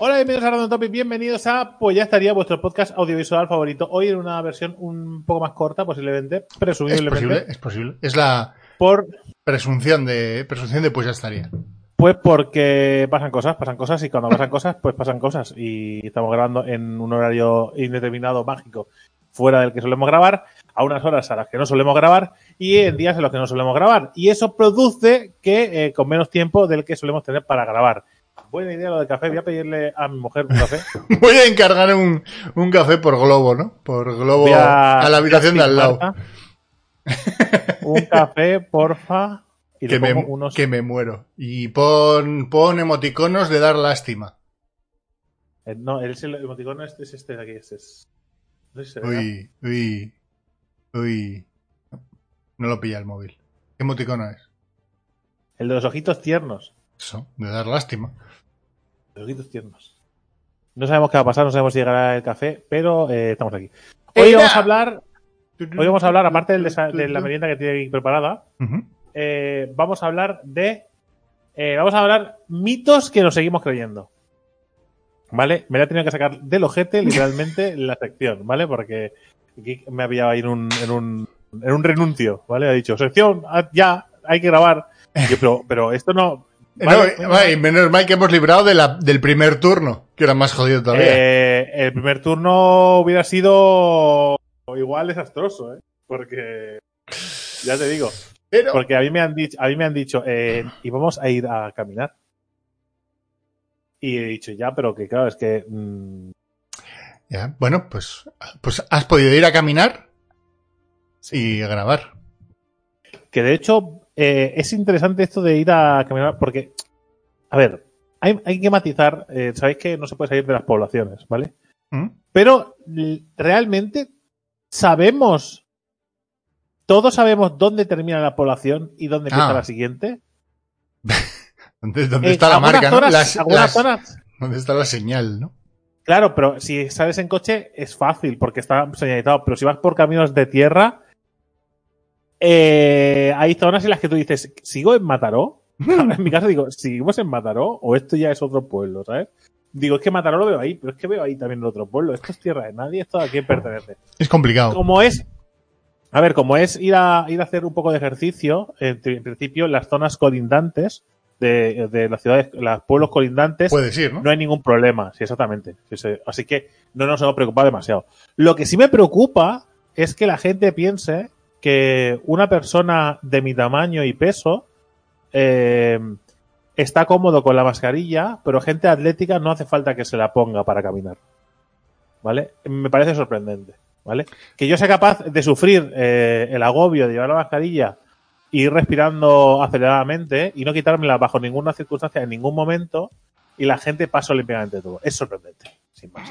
Hola, bienvenidos a Random Topic, bienvenidos a Pues ya estaría vuestro podcast audiovisual favorito. Hoy en una versión un poco más corta, posiblemente, Es presumiblemente. posible, es posible. Es la Por, presunción de presunción de pues ya estaría. pues porque pasan cosas, pasan cosas, y cuando pasan cosas, pues pasan cosas. Y estamos grabando en un horario indeterminado, mágico, fuera del que solemos grabar, a unas horas a las que no solemos grabar, y en días en los que no solemos grabar. Y eso produce que eh, con menos tiempo del que solemos tener para grabar. Buena idea lo del café, voy a pedirle a mi mujer un café. Voy a encargar un, un café por globo, ¿no? Por globo a, la habitación de al lado. Un café, porfa. Y Que le me, unos. que me muero. Y pon, pon emoticonos de dar lástima. Eh, no, el, el emoticono este es este de aquí. Este es... No sé si se verá. Uy, uy, uy. No lo pilla el móvil. ¿Qué emoticono es? El de los ojitos tiernos. Eso, de dar lástima. Los ojitos tiernos. No sabemos qué va a pasar, no sabemos si llegará el café, pero eh, estamos aquí. Hoy vamos a hablar, hoy vamos a hablar, aparte del desa- de la merienda que tiene aquí preparada, Ujú. eh, vamos a hablar de. eh, vamos a hablar mitos que nos seguimos creyendo. ¿Vale? Me la he tenido que sacar del ojete, literalmente, la sección, ¿vale? Porque aquí me había ido en un, en un, en un renuncio, ¿vale? Ha dicho, sección, ya, hay que grabar. Y yo, pero, pero esto no. Eh, vale, no, vale, menos mal que hemos librado de la, del primer turno, que era más jodido todavía. Eh, el primer turno hubiera sido igual desastroso, ¿eh? Porque. Ya te digo. Pero, Porque a mí me han dicho, a mí me han dicho, eh, y vamos a ir a caminar. Y he dicho, ya, pero que claro, es que mm, ya, bueno, pues, pues has podido ir a caminar y a grabar. que de hecho eh, es interesante esto de ir a caminar, porque, a ver, hay, hay que matizar, eh, sabéis que no se puede salir de las poblaciones, ¿vale? ¿Mm? Pero realmente sabemos, todos sabemos dónde termina la población y dónde empieza Ah. la siguiente. ¿Dónde, dónde En está la marca, no? zonas- Las- algunas las- zonas ¿Dónde está la señal, no? Claro, pero si sales en coche es fácil porque está señalizado. Pero si vas por caminos de tierra, eh, hay zonas en las que tú dices, ¿sigo en Mataró? en mi caso digo, ¿seguimos en Mataró? ¿O esto ya es otro pueblo, sabes? Digo, es que Mataró lo veo ahí, pero es que veo ahí también el otro pueblo. Esto es tierra de nadie, esto a quién pertenece. Es complicado. Como es, a ver, como es ir a, ir a hacer un poco de ejercicio, en, en principio, las zonas colindantes de, de las ciudades, los pueblos colindantes, Puedes ir, ¿no? no hay ningún problema, sí, exactamente. Sí, sí. Así que no nos hemos preocupado demasiado. Lo que sí me preocupa es que la gente piense que una persona de mi tamaño y peso eh, está cómodo con la mascarilla, pero gente atlética no hace falta que se la ponga para caminar. ¿Vale? Me parece sorprendente. ¿Vale? Que yo sea capaz de sufrir eh, el agobio de llevar la mascarilla y ir respirando aceleradamente y no quitármela bajo ninguna circunstancia en ningún momento y la gente pasa olímpicamente todo. Es sorprendente, sin más.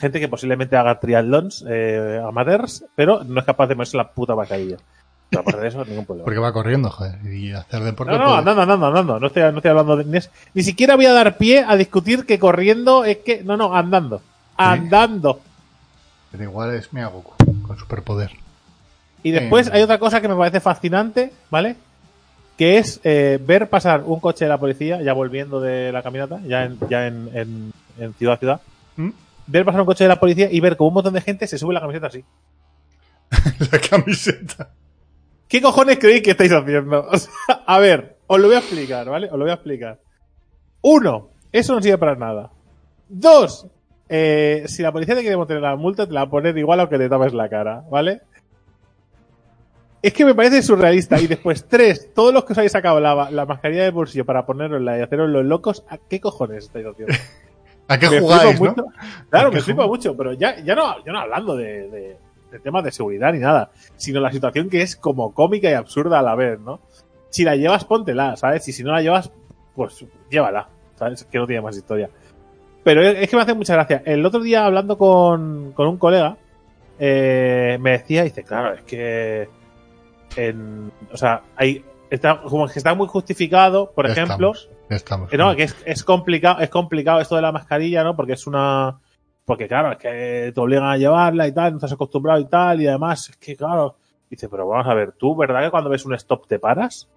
Gente que posiblemente haga triatlons eh, amateurs, pero no es capaz de ponerse la puta mascarilla. Pero aparte de eso, ningún problema. Porque va corriendo, joder. Y hacer deporte. No, no, puede- andando, andando, andando. No estoy, no estoy hablando de. Ni, siquiera voy a dar pie a discutir que corriendo es que. No, no, andando. Andando. Pero igual es Miyagoku, con superpoder. Y después Eh. hay otra cosa que me parece fascinante, ¿vale? Que es eh, ver pasar un coche de la policía, ya volviendo de la caminata, ya en, ya en, en- en ciudad a ciudad. ¿Mm? Ver pasar un coche de la policía y ver como un montón de gente se sube la camiseta así. la camiseta. ¿Qué cojones creéis que estáis haciendo? O sea, a ver, os lo voy a explicar, ¿vale? Os lo voy a explicar. Uno, eso no sirve para nada. Dos, eh, si la policía te quiere poner la multa, te la poner igual aunque te tapes la cara, ¿vale? Es que me parece surrealista. Y después, tres, todos los que os habéis sacado la, la mascarilla de bolsillo para ponerosla y haceros los locos, ¿a qué cojones estáis haciendo? ¿A qué Me jugáis, no? mucho. Claro, ¿A qué me flipa mucho, pero ya, ya no, yo no hablando de, de- de temas de seguridad ni nada, sino la situación que es como cómica y absurda a la vez, ¿no? Si la llevas, póntela, ¿sabes? Y si no la llevas, pues llévala. ¿sabes? Que no tiene más historia. Pero es, que me hace mucha gracia. El otro día, hablando con, con un colega, eh, me decía, dice, claro, es que. En, o sea, hay. Está, como que está muy justificado, por Ya ejemplo. estamos, ya estamos. No, que es, es complicado, es complicado esto de la mascarilla, ¿no? Porque es una. Porque claro, es que te obligan a llevarla y tal, no estás acostumbrado y tal, y además es que claro. Dice, pero vamos a ver, ¿tú verdad que cuando ves un stop te paras?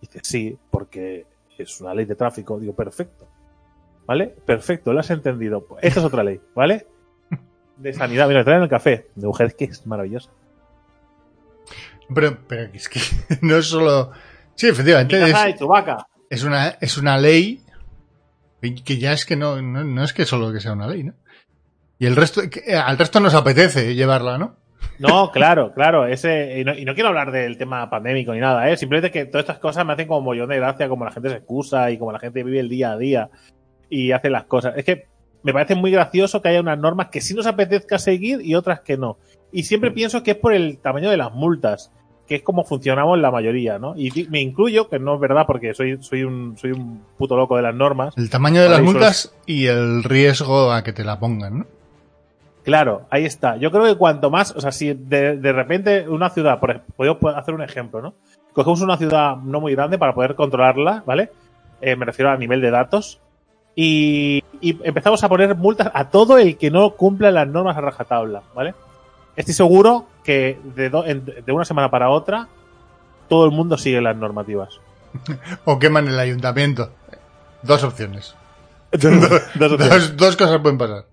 Dice, sí, porque es una ley de tráfico. Digo, perfecto. ¿Vale? Perfecto, lo has entendido. Esta es otra ley, ¿vale? De sanidad. Mira, traen el café. De mujeres que es maravillosa. Pero, pero es que no es solo. Sí, efectivamente. Es, Ay, tu vaca. Es una, es una ley que ya es que no, no, no es que solo que sea una ley, ¿no? Y el resto, que al resto nos apetece llevarla, ¿no? No, claro, claro. Ese, y, no, y no quiero hablar del tema pandémico ni nada, ¿eh? Simplemente que todas estas cosas me hacen como mollón de gracia, como la gente se excusa y como la gente vive el día a día y hace las cosas. Es que me parece muy gracioso que haya unas normas que sí nos apetezca seguir y otras que no. Y siempre pienso que es por el tamaño de las multas, que es como funcionamos la mayoría, ¿no? Y me incluyo, que no es verdad porque soy, soy, un, soy un puto loco de las normas. El tamaño de las multas y el riesgo a que te la pongan, ¿no? Claro, ahí está. Yo creo que cuanto más, o sea, si de, de repente una ciudad, por ejemplo, podemos hacer un ejemplo, ¿no? Cogemos una ciudad no muy grande para poder controlarla, ¿vale? Eh, me refiero a nivel de datos. Y, y empezamos a poner multas a todo el que no cumpla las normas a rajatabla, ¿vale? Estoy seguro que de, do- en- de una semana para otra todo el mundo sigue las normativas. O queman el ayuntamiento. Dos opciones. Dos opciones. Dos, dos cosas pueden pasar.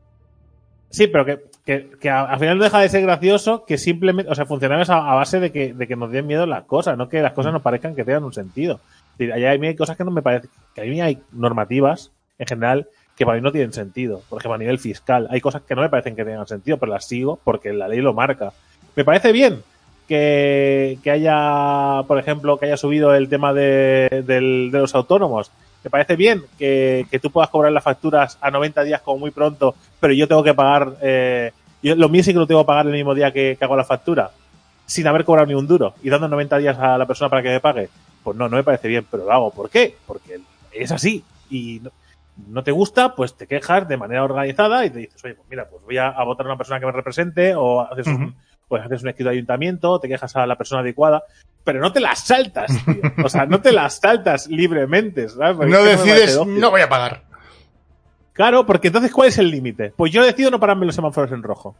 Sí, pero que, que, al final no deja de ser gracioso que simplemente, o sea, funcionamos a, a base de que, de que nos den miedo las cosas, no que las cosas nos parezcan que tengan un sentido. Es decir, allá a mí hay cosas que no me parecen, que a mí hay normativas, en general, que para mí no tienen sentido. Por ejemplo, a nivel fiscal, hay cosas que no me parecen que tengan sentido, pero las sigo porque la ley lo marca. Me parece bien que, que haya, por ejemplo, que haya subido el tema de, de los autónomos. Me parece bien que, que tú puedas cobrar las facturas a 90 días como muy pronto, pero yo tengo que pagar, eh, yo, lo mío sí que lo tengo que pagar el mismo día que, que hago la factura, sin haber cobrado ni un duro y dando 90 días a la persona para que me pague. Pues no, no me parece bien, pero lo hago. ¿Por qué? Porque es así. Y no, no te gusta, pues te quejas de manera organizada y te dices, oye, pues mira, pues voy a, a votar a una persona que me represente o haces un, pues haces un escrito de ayuntamiento, te quejas a la persona adecuada, pero no te las saltas, tío. O sea, no te las saltas libremente, ¿sabes? Porque No me decides, no voy a pagar. Claro, porque entonces, ¿cuál es el límite? Pues yo decido no pararme los semáforos en rojo.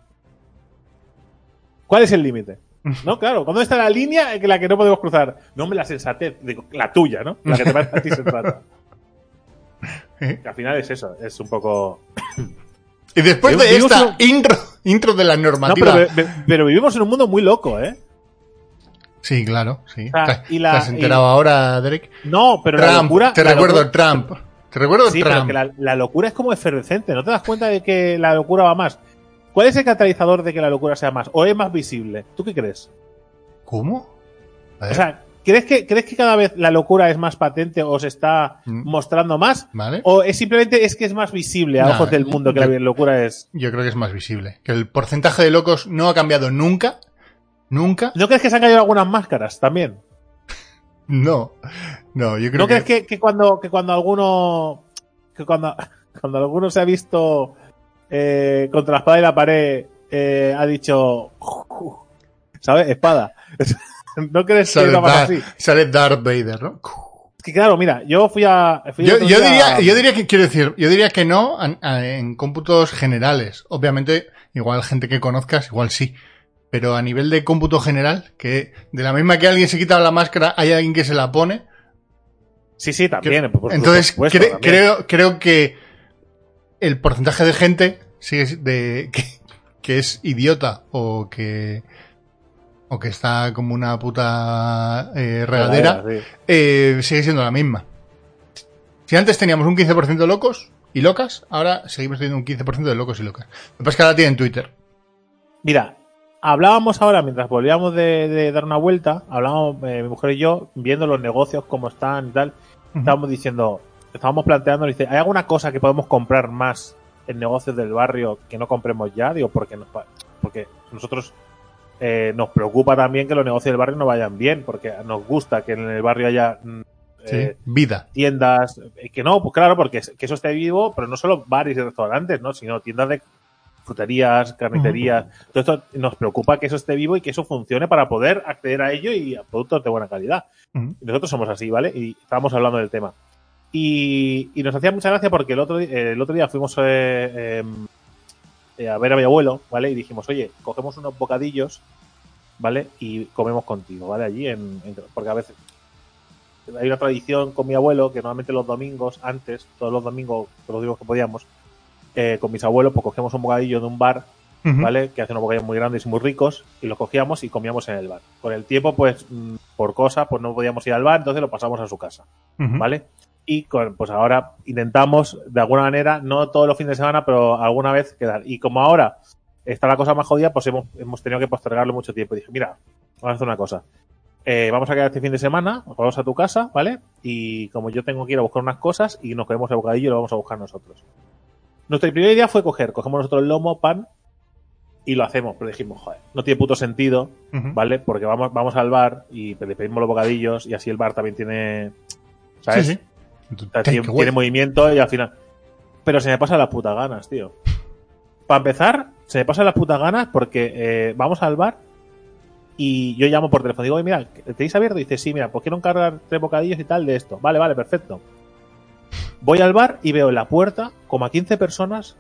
¿Cuál es el límite? No, claro. ¿Cuándo está la línea en la que no podemos cruzar? No, hombre, la sensatez. Digo, la tuya, ¿no? La que te parece a ti sensata. Que al final es eso. Es un poco... Y después Yo- de esta intro, intro de la No, normativa. pero, ve- pero vivimos en un mundo muy loco, ¿eh? Sí, claro, sí. sea, ¿Te, y la- te has enterado y- ahora, Derek? No, pero la locura... te la recuerdo locura- Trump. Te recuerdo Sí, pero Trump. que la, la locura es como efervescente. ¿No te das cuenta de que la locura va más? ¿Cuál es el catalizador de que la locura sea más? ¿O es más visible? ¿Tú qué crees? ¿Cómo? O sea, ¿crees que, ¿crees que cada vez la locura es más patente o se está Mm. mostrando más? ¿Vale? ¿O es simplemente es que es más visible a Nah, ojos del mundo que yo- la locura es? Yo creo que es más visible. Que el porcentaje de locos no ha cambiado nunca. Nunca. ¿No crees que se han caído algunas máscaras también? No. No, yo creo ¿No que... crees que, que cuando, que cuando alguno que cuando, cuando alguno se ha visto eh, contra la espada y la pared eh, ha dicho ¿sabes? espada ¿no crees que sale, más Dar- así? sale Darth Vader, ¿no? Es que claro, mira, yo fui a fui Yo, diría, a- yo diría que, quiero decir, yo diría que no en, en cómputos generales. Obviamente, igual gente que conozcas, igual sí. Pero a nivel de cómputo general, que de la misma que alguien se quita la máscara, hay alguien que se la pone. Sí, sí, también. por Entonces, supuesto, cre- también. creo, creo que el porcentaje de gente sigue si- de, que, que es idiota o que, o que está como una puta eh, regadera, Sí. eh, sigue siendo la misma. Si antes teníamos un 15% de locos y locas, ahora seguimos teniendo un 15% de locos y locas. Lo que pasa es que ahora tienen Twitter. Mira, hablábamos ahora, mientras volvíamos de, de dar una vuelta, hablábamos eh, mi mujer y yo, viendo los negocios, cómo están y tal, estábamos diciendo, estábamos planteando, dice, ¿hay alguna cosa que podemos comprar más en negocios del barrio que no compremos ya? Digo, porque nos, porque nosotros eh, nos preocupa también que los negocios del barrio no vayan bien, porque nos gusta que en el barrio haya mm, eh, vida. tiendas, eh, que no, pues claro, porque que eso esté vivo, pero no solo bares y restaurantes, ¿no? Sino tiendas de fruterías, carnicerías. Todo esto nos preocupa que eso esté vivo y que eso funcione para poder acceder a ello y a productos de buena calidad. Y nosotros somos así, ¿vale? Y estábamos hablando del tema. Y, y nos hacía mucha gracia porque el otro, el otro día fuimos eh, em, eh, a ver a mi abuelo, ¿vale? Y dijimos, oye, cogemos unos bocadillos, ¿vale? Y comemos contigo, ¿vale? Allí, en, en- porque a veces hay una tradición con mi abuelo que normalmente los domingos, antes, todos los domingos, todos los domingos que podíamos, eh, con mis abuelos, pues cogíamos un bocadillo de un bar. ¿vale? Que hace unos bocadillos muy grandes y muy ricos y los cogíamos y comíamos en el bar. Con el tiempo, pues, mm, por cosa, pues no podíamos ir al bar, entonces lo pasamos a su casa. ¿vale? Y con, pues ahora intentamos, de alguna manera, no todos los fines de semana, pero alguna vez quedar. Y como ahora está la cosa más jodida, pues hemos, hemos tenido que postergarlo mucho tiempo. Y dije, mira, vamos a hacer una cosa. Eh, vamos a quedar este fin de semana, vamos a tu casa, ¿vale? Y como yo tengo que ir a buscar unas cosas y nos comemos el bocadillo y lo vamos a buscar nosotros. Nuestra primera idea fue coger, cogemos nosotros el lomo, pan y lo hacemos, pero dijimos, joder, no tiene puto sentido. ¿vale? Porque vamos, vamos al bar y le pedimos los bocadillos y así el bar también tiene. ¿Sabes? Sí, sí. O sea, Take tiene, movimiento y al final. Pero se me pasan las putas ganas, tío. Para empezar, se me pasan las putas ganas porque eh, vamos al bar y yo llamo por teléfono. Digo, oye, mira, ¿tenéis abierto? Y dice, sí, mira, pues quiero encargar tres bocadillos y tal de esto. Vale, vale, perfecto. Voy al bar y veo en la puerta como a 15 personas.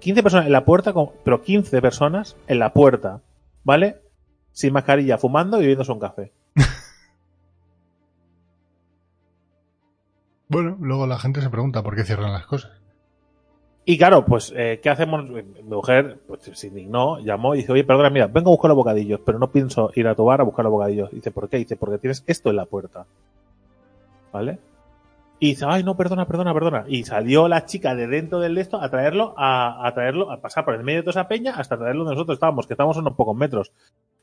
15 personas en la puerta, pero 15 personas en la puerta, ¿vale? Sin mascarilla, fumando y bebiéndose un café. Bueno, luego la gente se pregunta por qué cierran las cosas. Y claro, pues, eh, ¿qué hacemos? Mi mujer pues, se indignó, llamó y dice, oye, perdona, mira, vengo a buscar los bocadillos, pero no pienso ir a tu bar a buscar los bocadillos. dice, ¿por qué? dice, porque tienes esto en la puerta. ¿Vale? Y dice, ay, no, perdona, perdona, perdona. Y salió la chica de dentro del de esto a traerlo, a, traerlo, a pasar por el medio de toda esa peña hasta traerlo donde nosotros estábamos, que estábamos unos pocos metros.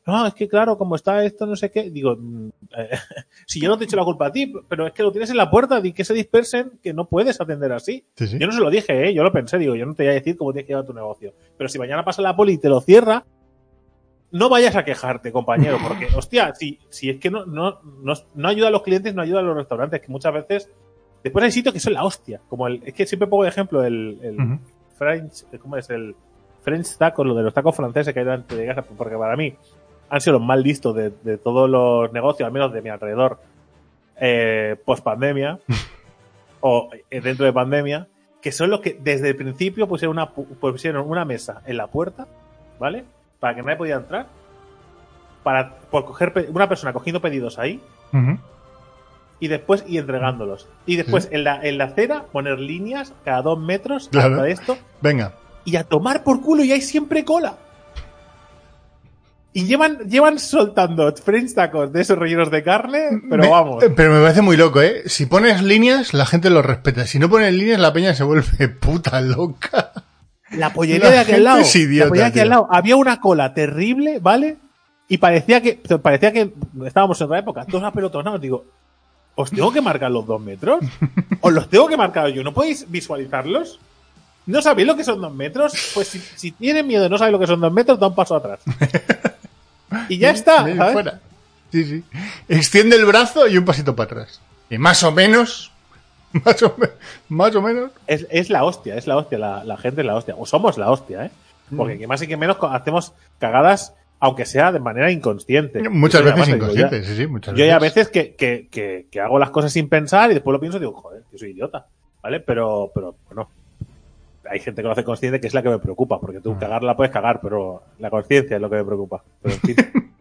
No, es que claro, como está esto, no sé qué. Digo, mm, eh, si yo no te echo la culpa a ti, pero es que lo tienes en la puerta, di que se dispersen, que no puedes atender así. Sí, sí. Yo no se lo dije, ¿eh? yo lo pensé, digo, yo no te voy a decir cómo tienes que llevar tu negocio. Pero si mañana pasa la poli y te lo cierra, no vayas a quejarte, compañero, porque, hostia, si, si es que no, no, no, no ayuda a los clientes, no ayuda a los restaurantes, que muchas veces. Después hay sitios que son la hostia, como el. Es que siempre pongo de ejemplo el, el. French, ¿cómo es? El French taco, lo de los tacos franceses que hay delante de casa, porque para mí han sido los más listos de, de todos los negocios, al menos de mi alrededor, eh, post pandemia o eh, dentro de pandemia, que son los que desde el principio pusieron una, pu- pusieron una mesa en la puerta, ¿vale? Para que nadie podía entrar, para por coger una persona cogiendo pedidos ahí y después y entregándolos. Y después Sí. en, la, en la acera poner líneas cada dos metros Claro. hasta esto Venga. y a tomar por culo y hay siempre cola. Y llevan, llevan soltando French tacos de esos rellenos de carne, pero Me- vamos. eh, Pero me parece muy loco, ¿eh? Si pones líneas, la gente lo respeta. Si no pones líneas, la peña se vuelve puta loca. La pollería La de aquel lado. es idiota, la pollería de aquel lado. Había una cola terrible, ¿vale? Y parecía que, parecía que estábamos en otra época, todos apelotonados. Digo, ¿os tengo que marcar los dos metros? ¿Os los tengo que marcar yo? ¿No podéis visualizarlos? ¿No sabéis lo que son dos metros? Pues si, si tienen miedo y no sabéis lo que son dos metros, da un paso atrás. Y ya está, fuera. Sí, sí. Extiende el brazo y un pasito para atrás. Y más o menos, más o, me- más o menos, Es, es la hostia, es la hostia, la, la gente es la hostia. O somos la hostia, ¿eh? Mm. Porque que más y que menos hacemos cagadas, aunque sea de manera inconsciente. muchas veces pasa, digo, ya- inconscientes, sí, sí, muchas Yo hay a veces. veces que, que, que, que hago las cosas sin pensar y después lo pienso y digo, joder, que soy idiota. ¿Vale? Pero, pero bueno, hay gente que lo hace consciente que es la que me preocupa, porque Mm. tú cagar la puedes cagar, pero la conciencia es lo que me preocupa. Pero en fin.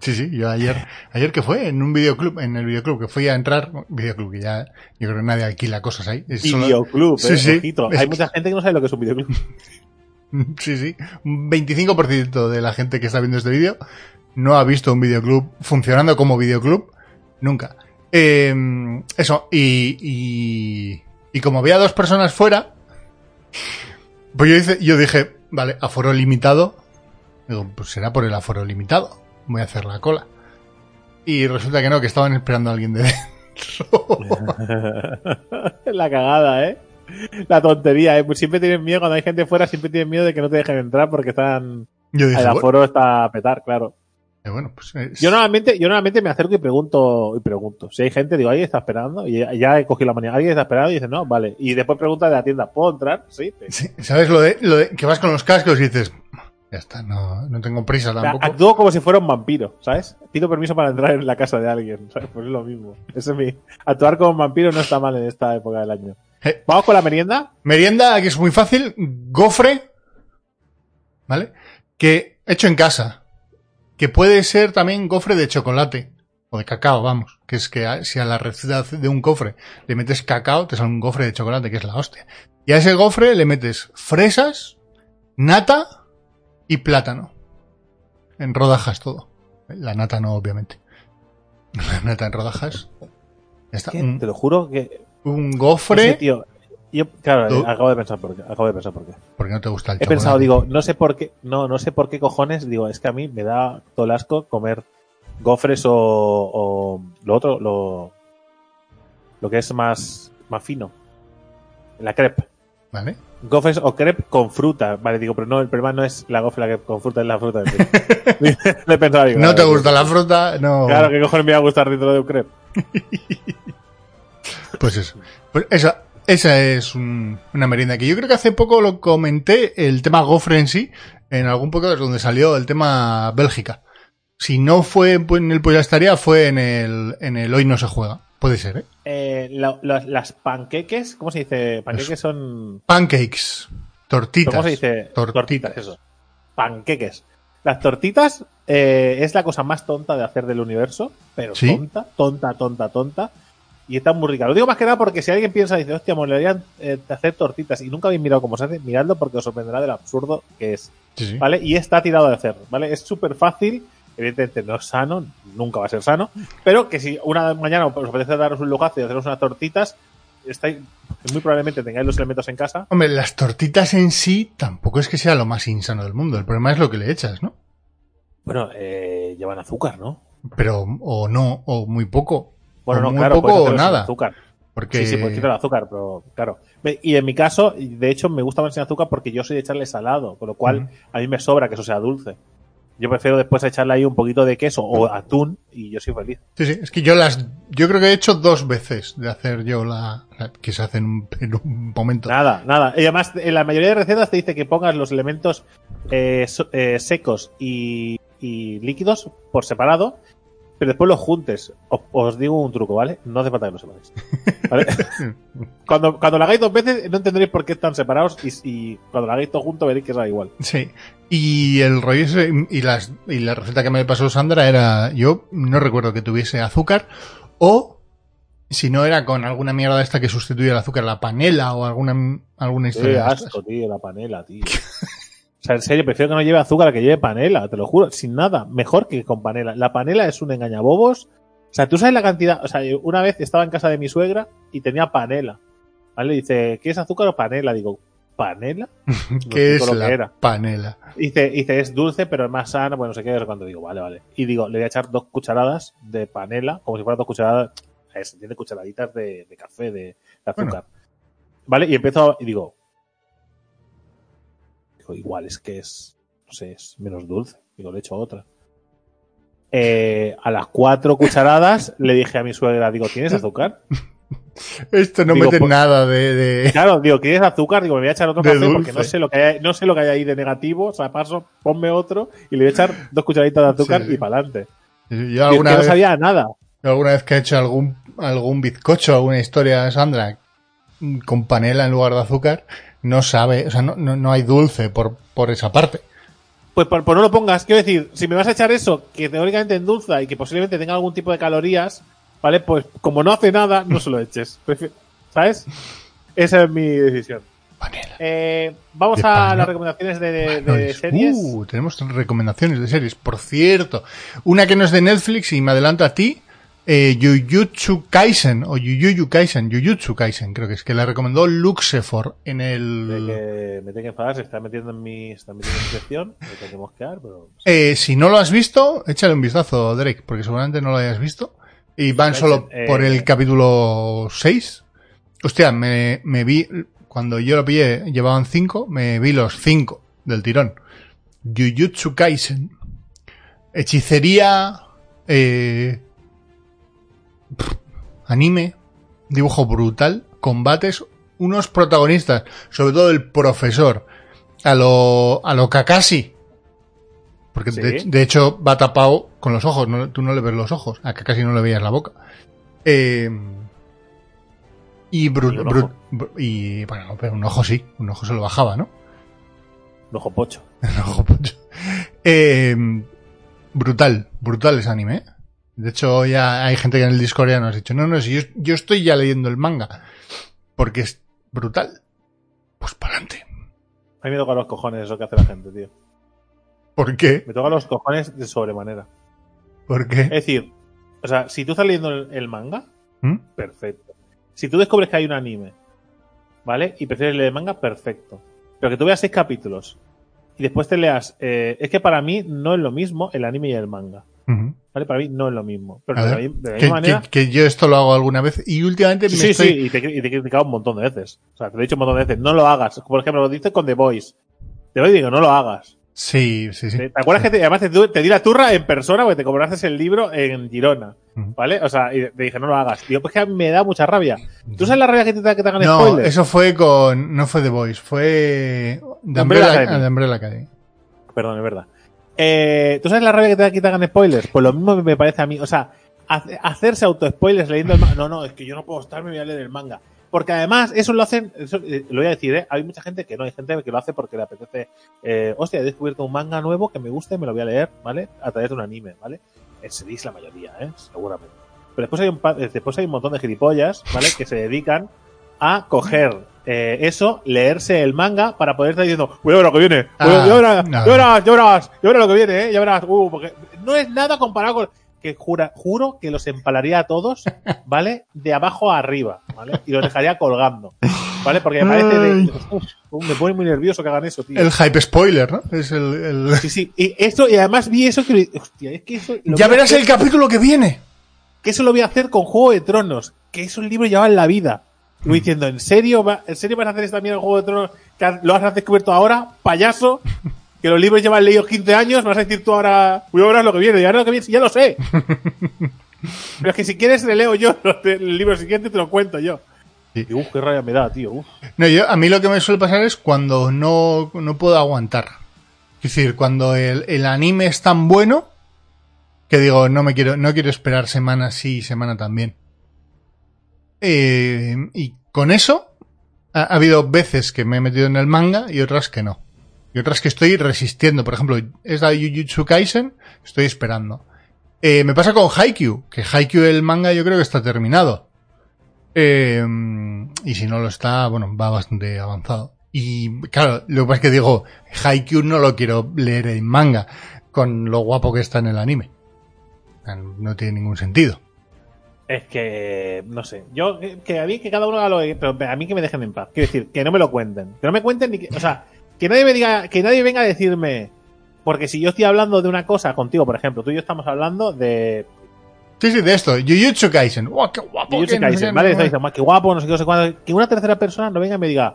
Sí, sí, yo ayer, ayer que fue en un videoclub, en el videoclub que fui a entrar, videoclub que ya, yo creo que nadie alquila cosas ahí. es solo- videoclub, Sí, ¿eh? sí. Es Hay mucha gente que no sabe lo que es un videoclub. Sí, sí. Un 25% de la gente que está viendo este vídeo no ha visto un videoclub funcionando como videoclub nunca. Eh, eso, y, y, y como había dos personas fuera, pues yo, hice, yo dije, vale, aforo limitado. Digo, pues será por el aforo limitado. Voy a hacer la cola. Y resulta que no, que estaban esperando a alguien de dentro. la cagada, ¿eh? La tontería, ¿eh? Pues siempre tienen miedo, cuando hay gente fuera, siempre tienen miedo de que no te dejen entrar porque están. Yo dije, El aforo está a petar, claro. Eh, bueno, pues es- Yo normalmente, yo normalmente me acerco y pregunto, y pregunto. Si hay gente, digo, ¿alguien está esperando? Y ya, ya he cogido la manía. ¿Alguien está esperando? Y dice, no, vale. Y después pregunta de la tienda, ¿puedo entrar? Sí. te- Sí, ¿Sabes lo de, lo de que vas con los cascos y dices, ya está, no, no tengo prisa O sea, tampoco? actúo como si fuera un vampiro, ¿sabes? Pido permiso para entrar en la casa de alguien, ¿sabes? Pues es lo mismo. Ese es mi... Actuar como un vampiro no está mal en esta época del año. Eh, ¿Vamos con la merienda? Merienda, que es muy fácil, gofre, ¿vale? Que hecho en casa. Que puede ser también gofre de chocolate. O de cacao, vamos. Que es que a- si a la receta de un gofre le metes cacao, te sale un gofre de chocolate, que es la hostia. Y a ese gofre le metes fresas, nata y plátano. En rodajas todo. La nata no, obviamente. La nata en rodajas. Ya está. Te lo juro que... un gofre. tío. Yo, claro, Tú- eh, acabo de pensar por qué. Acabo de pensar por qué. Porque no te gusta el He chocolate. pensado, digo, no sé por qué, no, no sé por qué cojones, digo, es que a mí me da todo el asco comer gofres o, o lo otro, lo, lo que es más, más fino. La crepe. ¿Vale? Gofres o crepe con fruta. Vale, digo, pero no, el problema no es la gofre la crepe con fruta, es la fruta. Le he pensado, digo, No te gusta la fruta, no. Claro, que cojones me va a gustar dentro de un crepe. Pues eso. Pues esa, esa es un- una merienda que yo creo que hace poco lo comenté, el tema gofre en sí, en algún podcast donde salió el tema Bélgica. Si no fue en el Pues ya estaría, fue en el, en el Hoy no se juega. Puede ser, ¿eh? Eh, la- la- las panqueques, ¿cómo se dice? Panqueques son... Pancakes. Tortitas. ¿Cómo se dice? Tortitas. eso. Panqueques. Las tortitas eh, es la cosa más tonta de hacer del universo, pero ¿Sí? tonta, tonta, tonta, tonta. Y está muy rica. Lo digo más que nada porque si alguien piensa, dice, hostia, molarían eh, hacer tortitas y nunca habéis mirado cómo se hace, miradlo porque os sorprenderá del absurdo que es. Sí, sí. ¿Vale? Y está tirado de hacer, ¿vale? Es súper fácil. Evidentemente no es sano, nunca va a ser sano, pero que si una mañana os apetece daros un lujazo y haceros unas tortitas, estáis, muy probablemente tengáis los elementos en casa Hombre, las tortitas en sí tampoco es que sea lo más insano del mundo. El problema es lo que le echas, ¿no? Bueno, eh, llevan azúcar, ¿no? Pero, o no, o muy poco. Bueno, no, claro, poco o nada. azúcar. Porque Sí, sí, puedes quitar el azúcar, pero claro. Y en mi caso, de hecho, me gusta más sin azúcar porque yo soy de echarle salado, con lo cual a mí me sobra que eso sea dulce. Yo prefiero después echarle ahí un poquito de queso o atún y yo soy feliz. Sí, sí, es que yo las, yo creo que he hecho dos veces de hacer yo la, la- que se hace en un, en un momento. Nada, nada. Y además, en la mayoría de recetas te dice que pongas los elementos eh, so- eh, secos y, y líquidos por separado, pero después los juntes. Os, os digo un truco, ¿vale? No hace falta que los separéis. ¿Vale? cuando, cuando lo hagáis dos veces, no entenderéis por qué están separados y, y cuando lo hagáis todo junto veréis que es igual. Sí. Y el rollo ese, y las, y la receta que me pasó Sandra era, yo no recuerdo que tuviese azúcar, o si no era con alguna mierda esta que sustituye el azúcar, la panela o alguna, alguna Qué historia. estas. asco, tío, la panela, tío. O sea, en serio, prefiero que no lleve azúcar a que lleve panela, te lo juro, sin nada. Mejor que con panela. La panela es un engañabobos. O sea, tú sabes la cantidad. O sea, una vez estaba en casa de mi suegra y tenía panela. ¿Vale? Dice, ¿quieres azúcar o panela? Digo, ¿panela? ¿Qué es lo la que era. panela? Dice, dice, es dulce, pero es más sana. Bueno, no sé qué, no sé cuánto. Digo, vale, vale. Y digo, le voy a echar dos cucharadas de panela, como si fueran dos cucharadas. Se entiende cucharaditas de, de café, de, de azúcar. ¿Vale? Y empiezo, y digo, digo, igual es que es, no sé, es menos dulce. Digo, le echo otra. Eh, a las cuatro cucharadas le dije a mi suegra, digo, ¿tienes azúcar? Esto no Digo, mete pues- nada de, de- Claro, digo, ¿quieres azúcar? Digo, me voy a echar otro café dulce. porque no sé lo que hay, no sé lo que hay ahí de negativo. O sea, paso, ponme otro y le voy a echar dos cucharaditas de azúcar Sí, y para adelante. Yo Y es que alguna no vez, sabía nada. alguna vez que he hecho algún, algún bizcocho, alguna historia, Sandra, con panela en lugar de azúcar, no sabe, o sea, no, no, no hay dulce por, por esa parte. Pues por, por no lo pongas, quiero decir, si me vas a echar eso, que teóricamente endulza y que posiblemente tenga algún tipo de calorías, ¿vale? Pues como no hace nada, no se lo eches. ¿Sabes? Esa es mi decisión. Eh, vamos De a las recomendaciones de, series. Uh, tenemos recomendaciones de series. Por cierto, una que no es de Netflix y me adelanto a ti, eh, Jujutsu Kaisen, o Jujutsu Kaisen, Jujutsu Kaisen, creo que es, que la recomendó Luxefor en De el... que me tengo que enfadar, se está metiendo en mi, está metiendo en mi sección, me tengo que mosquear, pero Eh, si no lo has visto, échale un vistazo, Drake, porque seguramente no lo hayas visto. Y van Kaisen, solo eh, por el capítulo 6. Hostia, me, me vi, cuando yo lo pillé, llevaban 5, me vi los 5 del tirón. Jujutsu Kaisen hechicería, eh, pff, anime, dibujo brutal, combates, unos protagonistas, sobre todo el profesor, a lo, a lo Kakashi. Porque de, Sí. de hecho va tapado con los ojos, no- tú no le ves los ojos, a Kakashi no le veías la boca. Eh, y, bru- Y un bueno, pero un ojo sí, un ojo se lo bajaba, ¿no? Un ojo pocho. El ojo pocho. Eh, brutal, brutal ese anime. De hecho, ya hay gente que en el Discord ya nos ha dicho, no, no, si yo, yo estoy ya leyendo el manga. Porque es brutal. Pues para adelante. A mí me toca los cojones eso que hace la gente, tío. ¿Por qué? Me toca los cojones de sobremanera. ¿Por Es qué? decir, o sea, si tú estás leyendo el, el manga, ¿Mm? perfecto. Si tú descubres que hay un anime, ¿vale? Y prefieres leer el manga, perfecto. Pero que tú veas seis capítulos y después te leas. eh, es que para mí no es lo mismo el anime y el manga. ¿Vale? Para mí no es lo mismo. Pero de la, de que, misma manera. que- que yo esto lo hago alguna vez y últimamente me Sí, estoy... sí, y te, y te he criticado un montón de veces. O sea, te lo he dicho un montón de veces. No lo hagas. Por ejemplo, lo dices con The Voice. Te lo digo, no lo hagas. Sí, sí, sí. ¿Te, te acuerdas que te, además te, te di la turra en persona porque te compraste el libro en Girona? ¿Vale? O sea, y te dije, no lo hagas. Tío, pues que me da mucha rabia. ¿Tú sabes la rabia que te, da que te hagan No, spoilers? eso fue con... No fue The Voice, fue... The Umbrella Umbrella, Academy. The Umbrella Academy. Perdón, es verdad. Eh, ¿Tú sabes la rabia que te da que te hagan spoilers? Pues lo mismo me parece a mí. O sea, hace- hacerse auto-spoilers leyendo el manga. No, no, es que yo no puedo estar, me voy a leer el manga. Porque además, eso lo hacen, eso, eh, lo voy a decir, ¿eh? Hay mucha gente que no, hay gente que lo hace porque le apetece. Eh, hostia, he descubierto un manga nuevo que me gusta y me lo voy a leer, ¿vale? A través de un anime, ¿vale? Eh, Seréis la mayoría, ¿eh? Seguramente. Pero después hay un, eh, después hay un montón de gilipollas, ¿vale? Que se dedican a coger eh, eso, leerse el manga para poder estar diciendo, voy a ver lo que viene, a- Ah, ya verás, no. ya verás, ya verás, ya verás lo que viene, ¿eh? ya verás, uh, porque no es nada comparado con que jura, juro que los empalaría a todos, ¿vale? De abajo a arriba, ¿vale? Y los dejaría colgando, ¿vale? Porque me parece de, uf, me pone muy nervioso que hagan eso, tío. El hype spoiler, ¿no? Es el... el- Sí, sí, y esto, y además vi eso que, hostia, es que eso, Ya verás hacer- el capítulo que viene. que eso lo voy a hacer con Juego de Tronos, que esos libros llevan la vida. Y voy diciendo, ¿en serio, va- ¿en serio vas a hacer esta mierda en Juego de Tronos que lo has descubierto ahora, payaso? Que los libros llevan leídos 15 años, vas a decir tú ahora, voy a lo que viene, y ahora lo que viene, ya lo sé. Pero es que si quieres le leo yo el libro siguiente te lo cuento yo. Sí. Y uf, qué rabia me da, tío. Uf. No, yo, a mí lo que me suele pasar es cuando no, no puedo aguantar. Es decir, cuando el, el anime es tan bueno que digo, no me quiero, no quiero esperar semana sí y semana también. Eh, y con eso ha, ha habido veces que me he metido en el manga y otras que no. Y otras que estoy resistiendo. Por ejemplo, es la Jujutsu Kaisen, estoy esperando. Eh, me pasa con Haikyuu, que Haikyuu el manga yo creo que está terminado. Eh, y si no lo está, bueno, va bastante avanzado. Y claro, lo que pasa es que digo, Haikyuu no lo quiero leer en manga, con lo guapo que está en el anime. No tiene ningún sentido. Es que, no sé, yo, que- que a mí que cada uno haga lo que, pero a mí que me dejen en paz. Quiero decir, que no me lo cuenten. Que no me cuenten ni que, o sea, que nadie me diga, que nadie venga a decirme, porque si yo estoy hablando de una cosa contigo, por ejemplo, tú y yo estamos hablando de Sí, sí, de esto. Jujutsu Kaisen. ¡Guau, qué guapo! Jujutsu Kaisen, ¿vale? diciendo, "Más, qué guapo, no sé qué, no sé cuándo. Que una tercera persona no venga y me diga,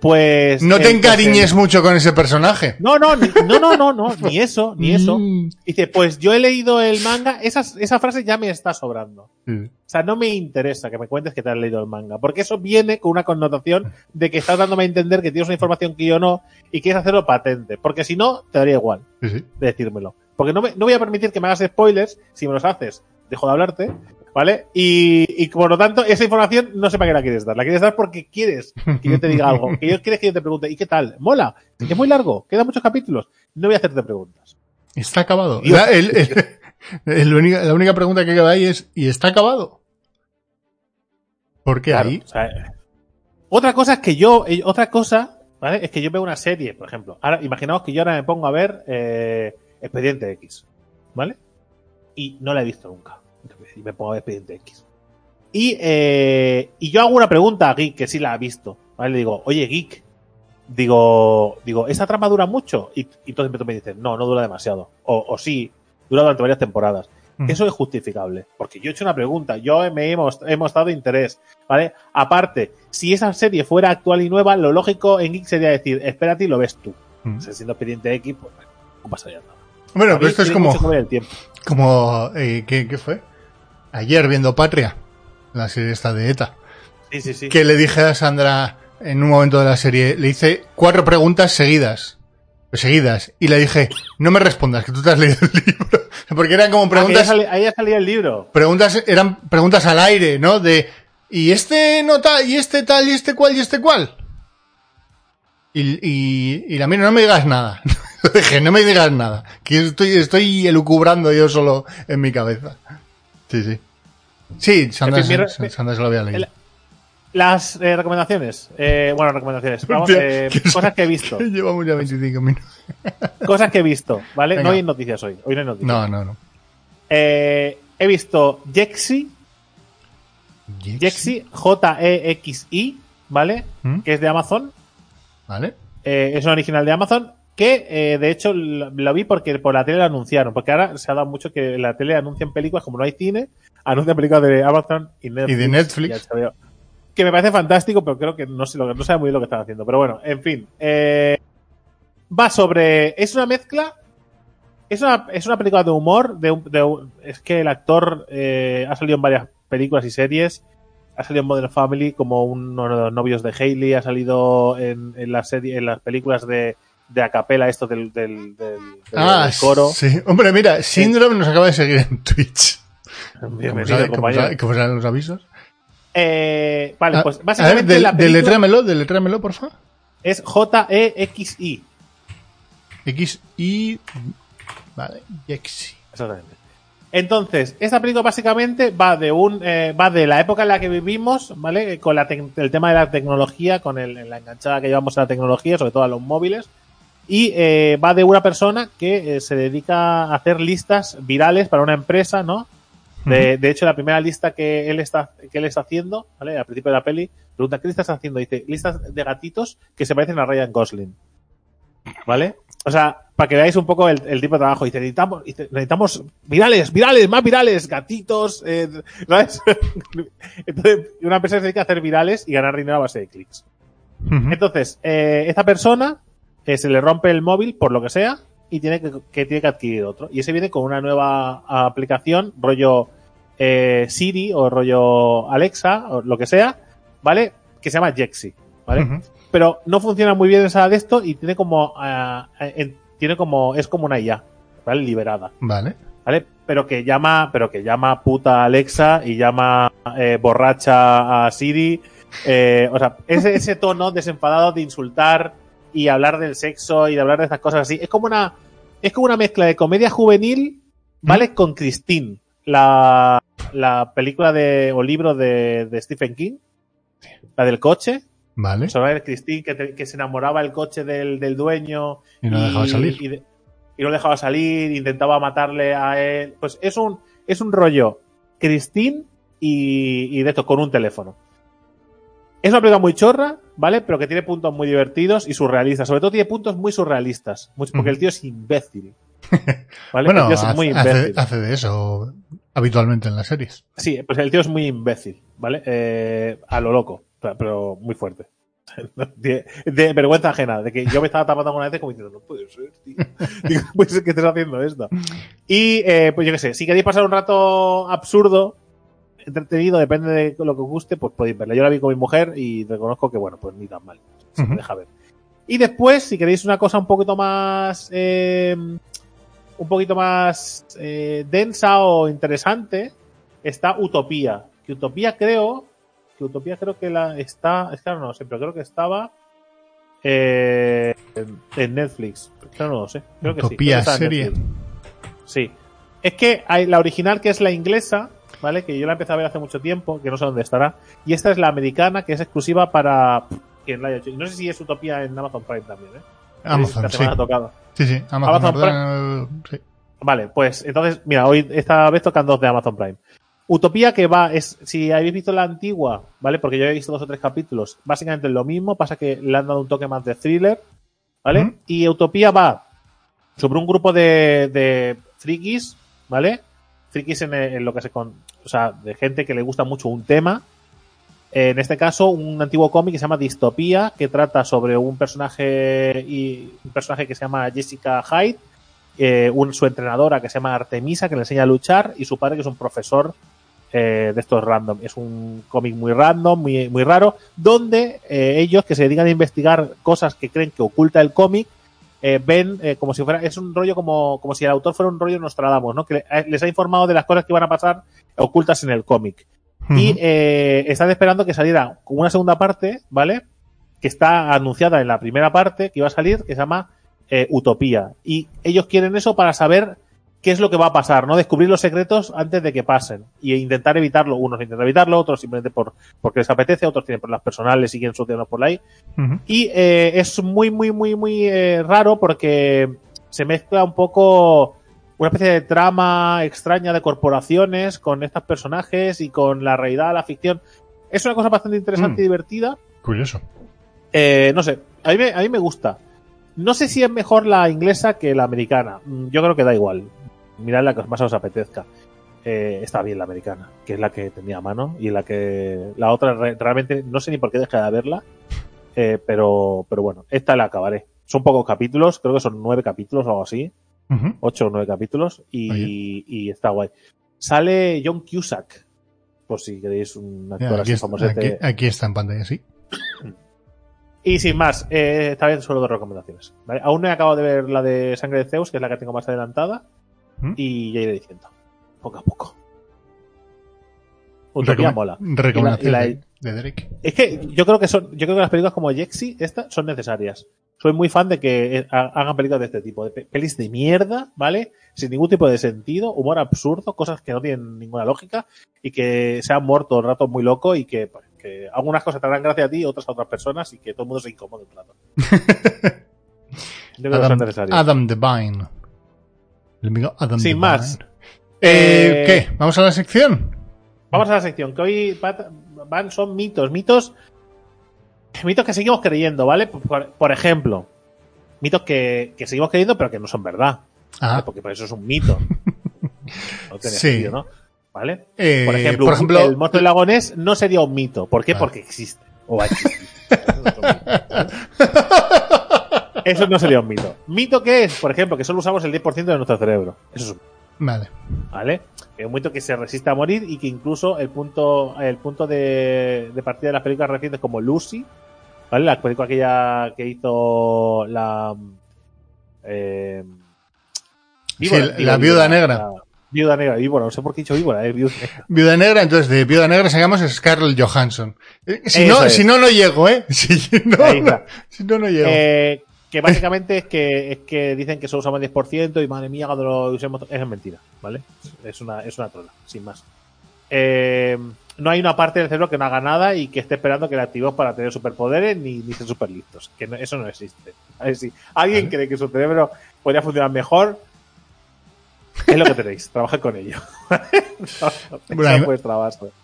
pues. No te encariñes mucho con ese personaje. No, no, no, no, no, no, ni eso, ni eso. Mm. Dice, pues yo he leído el manga, esa, esa frase ya me está sobrando. O sea, no me interesa que me cuentes que te has leído el manga, porque eso viene con una connotación de que estás dándome a entender que tienes una información que yo no y quieres hacerlo patente, porque si no, te daría igual de decírmelo. Porque no, me- no voy a permitir que me hagas spoilers, si me los haces, dejo de hablarte, ¿vale? Y, y por lo tanto, esa información no sé para qué la quieres dar, la quieres dar porque quieres que yo te diga algo, que yo quieres que yo te pregunte, ¿y qué tal? ¿Mola? ¿Es muy largo? ¿Quedan muchos capítulos? No voy a hacerte preguntas. Está acabado. Dios. La, el- el- el única- la única pregunta que queda ahí es, ¿y está acabado? ¿Por qué Claro, ahí? o sea, otra cosa es que yo, eh, otra cosa, ¿vale? Es que yo veo una serie, por ejemplo. Ahora, imaginaos que yo ahora me pongo a ver eh, Expediente X, ¿vale? Y no la he visto nunca. Y me pongo a ver Expediente X. Y, eh, y yo hago una pregunta a Geek, que sí la ha visto, ¿vale? Le digo, oye, Geek, digo, digo, ¿esa trama dura mucho? Y, y entonces me dices, no, no dura demasiado. O, o sí, dura durante varias temporadas. Mm. Eso es justificable. Porque yo he hecho una pregunta, yo me he, he mostrado interés, ¿vale? Aparte, si esa serie fuera actual y nueva, lo lógico en Geek sería decir, espérate y lo ves tú. Mm. O sea, siendo expediente X, pues bueno, no pasaría nada. Bueno, pero esto es como, el tiempo. como eh, ¿qué, qué fue? Ayer viendo Patria, la serie esta de ETA, Sí, sí, sí. que le dije a Sandra en un momento de la serie, le hice cuatro preguntas seguidas, seguidas, y le dije, no me respondas, que tú te has leído el libro, porque eran como Ah, preguntas, ahí ha salido el libro. preguntas, eran preguntas al aire, ¿no? De, y este no tal, y este tal, y este cual, y este cual. Y, y, y la mira, no me digas nada. Dije, no me digas nada. Que estoy, estoy elucubrando yo solo en mi cabeza. Sí, sí. Sí, Sandra, En fin, mi se lo había leído. el- Las eh, recomendaciones. Eh, bueno, recomendaciones. Vamos, eh, cosas que he visto. Llevamos ya 25 minutos. Cosas que he visto, ¿vale? Venga. No hay noticias hoy. Hoy no hay noticias. No, no, no. Eh, he visto Jexi, Jexi, J-E-X-I, ¿vale? ¿Mm? Que es de Amazon. ¿Vale? Eh, es un original de Amazon. Que eh, de hecho lo, lo vi porque por la tele lo anunciaron. Porque ahora se ha dado mucho que en la tele anuncian películas, como no hay cine, anuncian películas de Amazon y Netflix. Y de Netflix. y. Que me parece fantástico, pero creo que no sé, lo, no sabe muy bien lo que están haciendo. Pero bueno, en fin. Eh, va sobre. Es una mezcla. Es una, es una película de humor. De, de es que el actor eh, ha salido en varias películas y series. Ha salido en Modern Family como uno de los novios de Hailey. Ha salido en, en la serie, en las películas de, de Acapela, esto del, del, Ah, del coro. sí. Hombre, mira, Syndrome nos acaba de seguir en Twitch. Bienvenido, sabe- como compañero. sabe- como saben los avisos. Eh, vale, Ah, pues a ver, básicamente del- la película deletréamelo, deletréamelo, porfa. es J-E-X-I. X, Y. Vale, Jexi. Exactamente. Entonces, esta película básicamente va de un eh, va de la época en la que vivimos, ¿vale? Con la el tema de la tecnología, con el- la enganchada que llevamos a la tecnología, sobre todo a los móviles. Y eh, va de una persona que eh, se dedica a hacer listas virales para una empresa, ¿no? De, de hecho, la primera lista que él está que él está haciendo, ¿vale? Al principio de la peli, pregunta, ¿qué listas estás haciendo? Dice, listas de gatitos que se parecen a Ryan Gosling. ¿Vale? O sea, para que veáis un poco el, el tipo de trabajo. Dice, necesitamos, necesitamos virales, virales, más virales, gatitos, eh, ¿sabes? Entonces, una empresa se dedica a hacer virales y ganar dinero a base de clics. Entonces, eh, esta persona eh, se le rompe el móvil por lo que sea y tiene que, que tiene que adquirir otro. Y ese viene con una nueva aplicación, rollo eh, Siri o rollo Alexa o lo que sea, ¿vale? Que se llama Jexi, ¿vale? Pero no funciona muy bien esa de esto y tiene como, ah, en- tiene como, es como una IA, ¿vale? Liberada. Vale. ¿vale? Pero que llama, pero que llama puta a Alexa y llama eh, borracha a Siri. eh, o sea, ese, ese tono desenfadado de insultar y hablar del sexo y de hablar de esas cosas así. Es como una, es como una mezcla de comedia juvenil, ¿vale? Con Christine, la, la película de, o libro de, de Stephen King, la del coche. Vale. Sobre el Christine que, te- que se enamoraba el coche del, del dueño Y no dejaba salir. y, de- y no dejaba salir, intentaba matarle a él. Pues es un, es un rollo Christine y, y de esto, con un teléfono. Es una película muy chorra, ¿vale? Pero que tiene puntos muy divertidos y surrealistas. Sobre todo tiene puntos muy surrealistas. Porque el tío es imbécil. ¿Vale? Bueno, el tío es hace, muy hace- imbécil. hace de eso habitualmente en las series. Sí, pues el tío es muy imbécil, ¿vale? Eh, a lo loco, pero- muy fuerte. De, de vergüenza ajena, de que yo me estaba tapando alguna vez como diciendo, no puede ser, tío. Digo, que estés haciendo esto. Y, eh, pues yo qué sé, si queréis pasar un rato absurdo, entretenido, depende de lo que os guste, pues podéis verla. Yo la vi con mi mujer y reconozco que, bueno, pues ni tan mal. Se me deja ver. Y después, si queréis una cosa un poquito más, eh, un poquito más eh, densa o interesante, está Utopía. Que Utopía creo, que Utopía creo que la está, es que no lo sé, pero creo que estaba eh, en- Netflix. Claro, no lo sé. Creo que sí. Utopía, creo que está en serie. Sí. Es que hay la original que es la inglesa, ¿vale? Que yo la empecé a ver hace mucho tiempo, que no sé dónde estará. Y esta es la americana, que es exclusiva para quien la haya hecho. Y no sé si es Utopía en Amazon Prime también, ¿eh? Amazon, Esta sí. semana tocado. Sí, sí. Amazon, sí. Vale, pues entonces, mira, hoy esta vez tocan dos de Amazon Prime. Utopía que va, es, si habéis visto la antigua, ¿vale? Porque yo he visto dos o tres capítulos, básicamente es lo mismo, pasa que le han dado un toque más de thriller, ¿vale? Y Utopía va sobre un grupo de, de frikis, ¿vale? Frikis en, en lo que se con, o sea, de gente que le gusta mucho un tema. En este caso, un antiguo cómic que se llama Distopía, que trata sobre un personaje y un personaje que se llama Jessica Hyde eh, un, su entrenadora que se llama Artemisa, que le enseña a luchar, y su padre, que es un profesor eh, de estos random. Es un cómic muy random, muy, muy raro, donde eh, ellos que se dedican a investigar cosas que creen que oculta el cómic, eh, ven eh, como si fuera, es un rollo como, como si el autor fuera un rollo Nostradamus, ¿no? Que eh, les ha informado de las cosas que van a pasar ocultas en el cómic. Y eh, están esperando que saliera una segunda parte, ¿vale? Que está anunciada en la primera parte, que iba a salir, que se llama Utopía. Y ellos quieren eso para saber qué es lo que va a pasar, ¿no? Descubrir los secretos antes de que pasen. Y intentar evitarlo. Unos intentan evitarlo, otros simplemente por, porque les apetece, otros tienen por las personales y quieren solucionarlos por ahí. Y eh, es muy, muy, muy, muy eh, raro porque se mezcla un poco una especie de trama extraña de corporaciones con estos personajes y con la realidad, la ficción. Es una cosa bastante interesante Mm. y divertida. Curioso. Eh, no sé, a mí, me, a mí me gusta. No sé si es mejor la inglesa que la americana. Mm, Yo creo que da igual. Mirad la que más os apetezca. Eh, está bien la americana, que es la que tenía a mano y la que la otra re- realmente no sé ni por qué dejé de verla, eh, pero pero bueno, esta la acabaré. Son pocos capítulos, creo que son nueve capítulos o algo así, ocho o nueve capítulos y, y está guay. Sale John Cusack, por si queréis un actor Ya, aquí, así está, famosete. aquí- aquí está en pantalla, sí. Y sin más, eh, esta vez solo dos recomendaciones. ¿vale? Aún no he acabado de ver la de Sangre de Zeus, que es la que tengo más adelantada, ¿Mm? y ya iré diciendo, poco a poco. Utopía Recom- mola. Recomendación la- de, de Derek. Es que yo creo que son, yo creo que las películas como Jexy, estas son necesarias. Soy muy fan de que eh, ha- hagan películas de este tipo, de pe- pelis de mierda, ¿vale? Sin ningún tipo de sentido, humor absurdo, cosas que no tienen ninguna lógica y que se han muerto el rato muy loco y que, pues, que algunas cosas te harán gracia a ti, otras a otras personas y que todo el mundo se incómodo un rato. Yo creo que son Adam, necesarias. Adam Devine. El amigo Adam Sin más. Eh, Eh, ¿Qué? ¿Vamos a la sección? Vamos a la sección, que hoy van, son mitos, mitos, mitos que seguimos creyendo, ¿vale? Por, por ejemplo, mitos que, que seguimos creyendo pero que no son verdad. Ah, porque por eso es un mito. No tiene Sí. sentido, ¿no? ¿Vale? eh, Por ejemplo, por ejemplo, el monstruo del lago Ness no sería un mito. ¿Por qué? Vale. Porque existe. O ha existido. Eso no sería un mito. ¿Mito qué es? Por ejemplo, que solo usamos el 10% de nuestro cerebro. Eso es un Vale. ¿vale? Es un momento que se resiste a morir y que incluso el punto, el punto de, de partida de las películas recientes como Lucy, ¿vale? La película aquella que hizo la eh, Sí, la Viuda Negra. la Viuda Negra, víbora, no sé por qué he dicho víbora, es Viuda Negra. Viuda Negra, entonces de Viuda Negra sacamos Scarlett Johansson. Eh, Si no, si no, no llego, ¿eh? Si no, no, si no, no llego. Eh, que básicamente es que es que dicen que solo usamos el 10% y madre mía cuando lo usemos es mentira, ¿vale? Es una, es una trola, sin más. Eh, no hay una parte del cerebro que no haga nada y que esté esperando que la activemos para tener superpoderes ni, ni ser super listos. Que no- eso no existe. A ver si alguien cree que su cerebro podría funcionar mejor, es lo que tenéis, trabajad con ello. Bueno,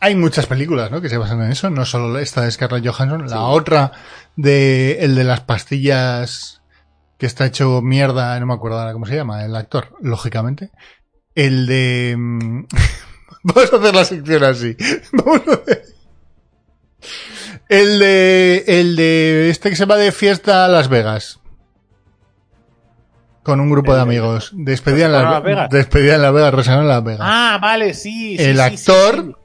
hay- muchas películas, ¿no? Que se basan en eso. No solo esta de Scarlett Johansson, la otra de el de las pastillas que está hecho mierda, no me acuerdo ahora cómo se llama, el actor, lógicamente. El de mm, Vamos a hacer la sección así. Vamos a hacer- El de el de este que se va de fiesta a Las Vegas. Con un grupo de de- amigos. Despedida en ¿Restaurant Las Vegas? Despedida en Las Vegas, restaurante en Las Vegas. Ah, vale, sí. sí, El sí, actor-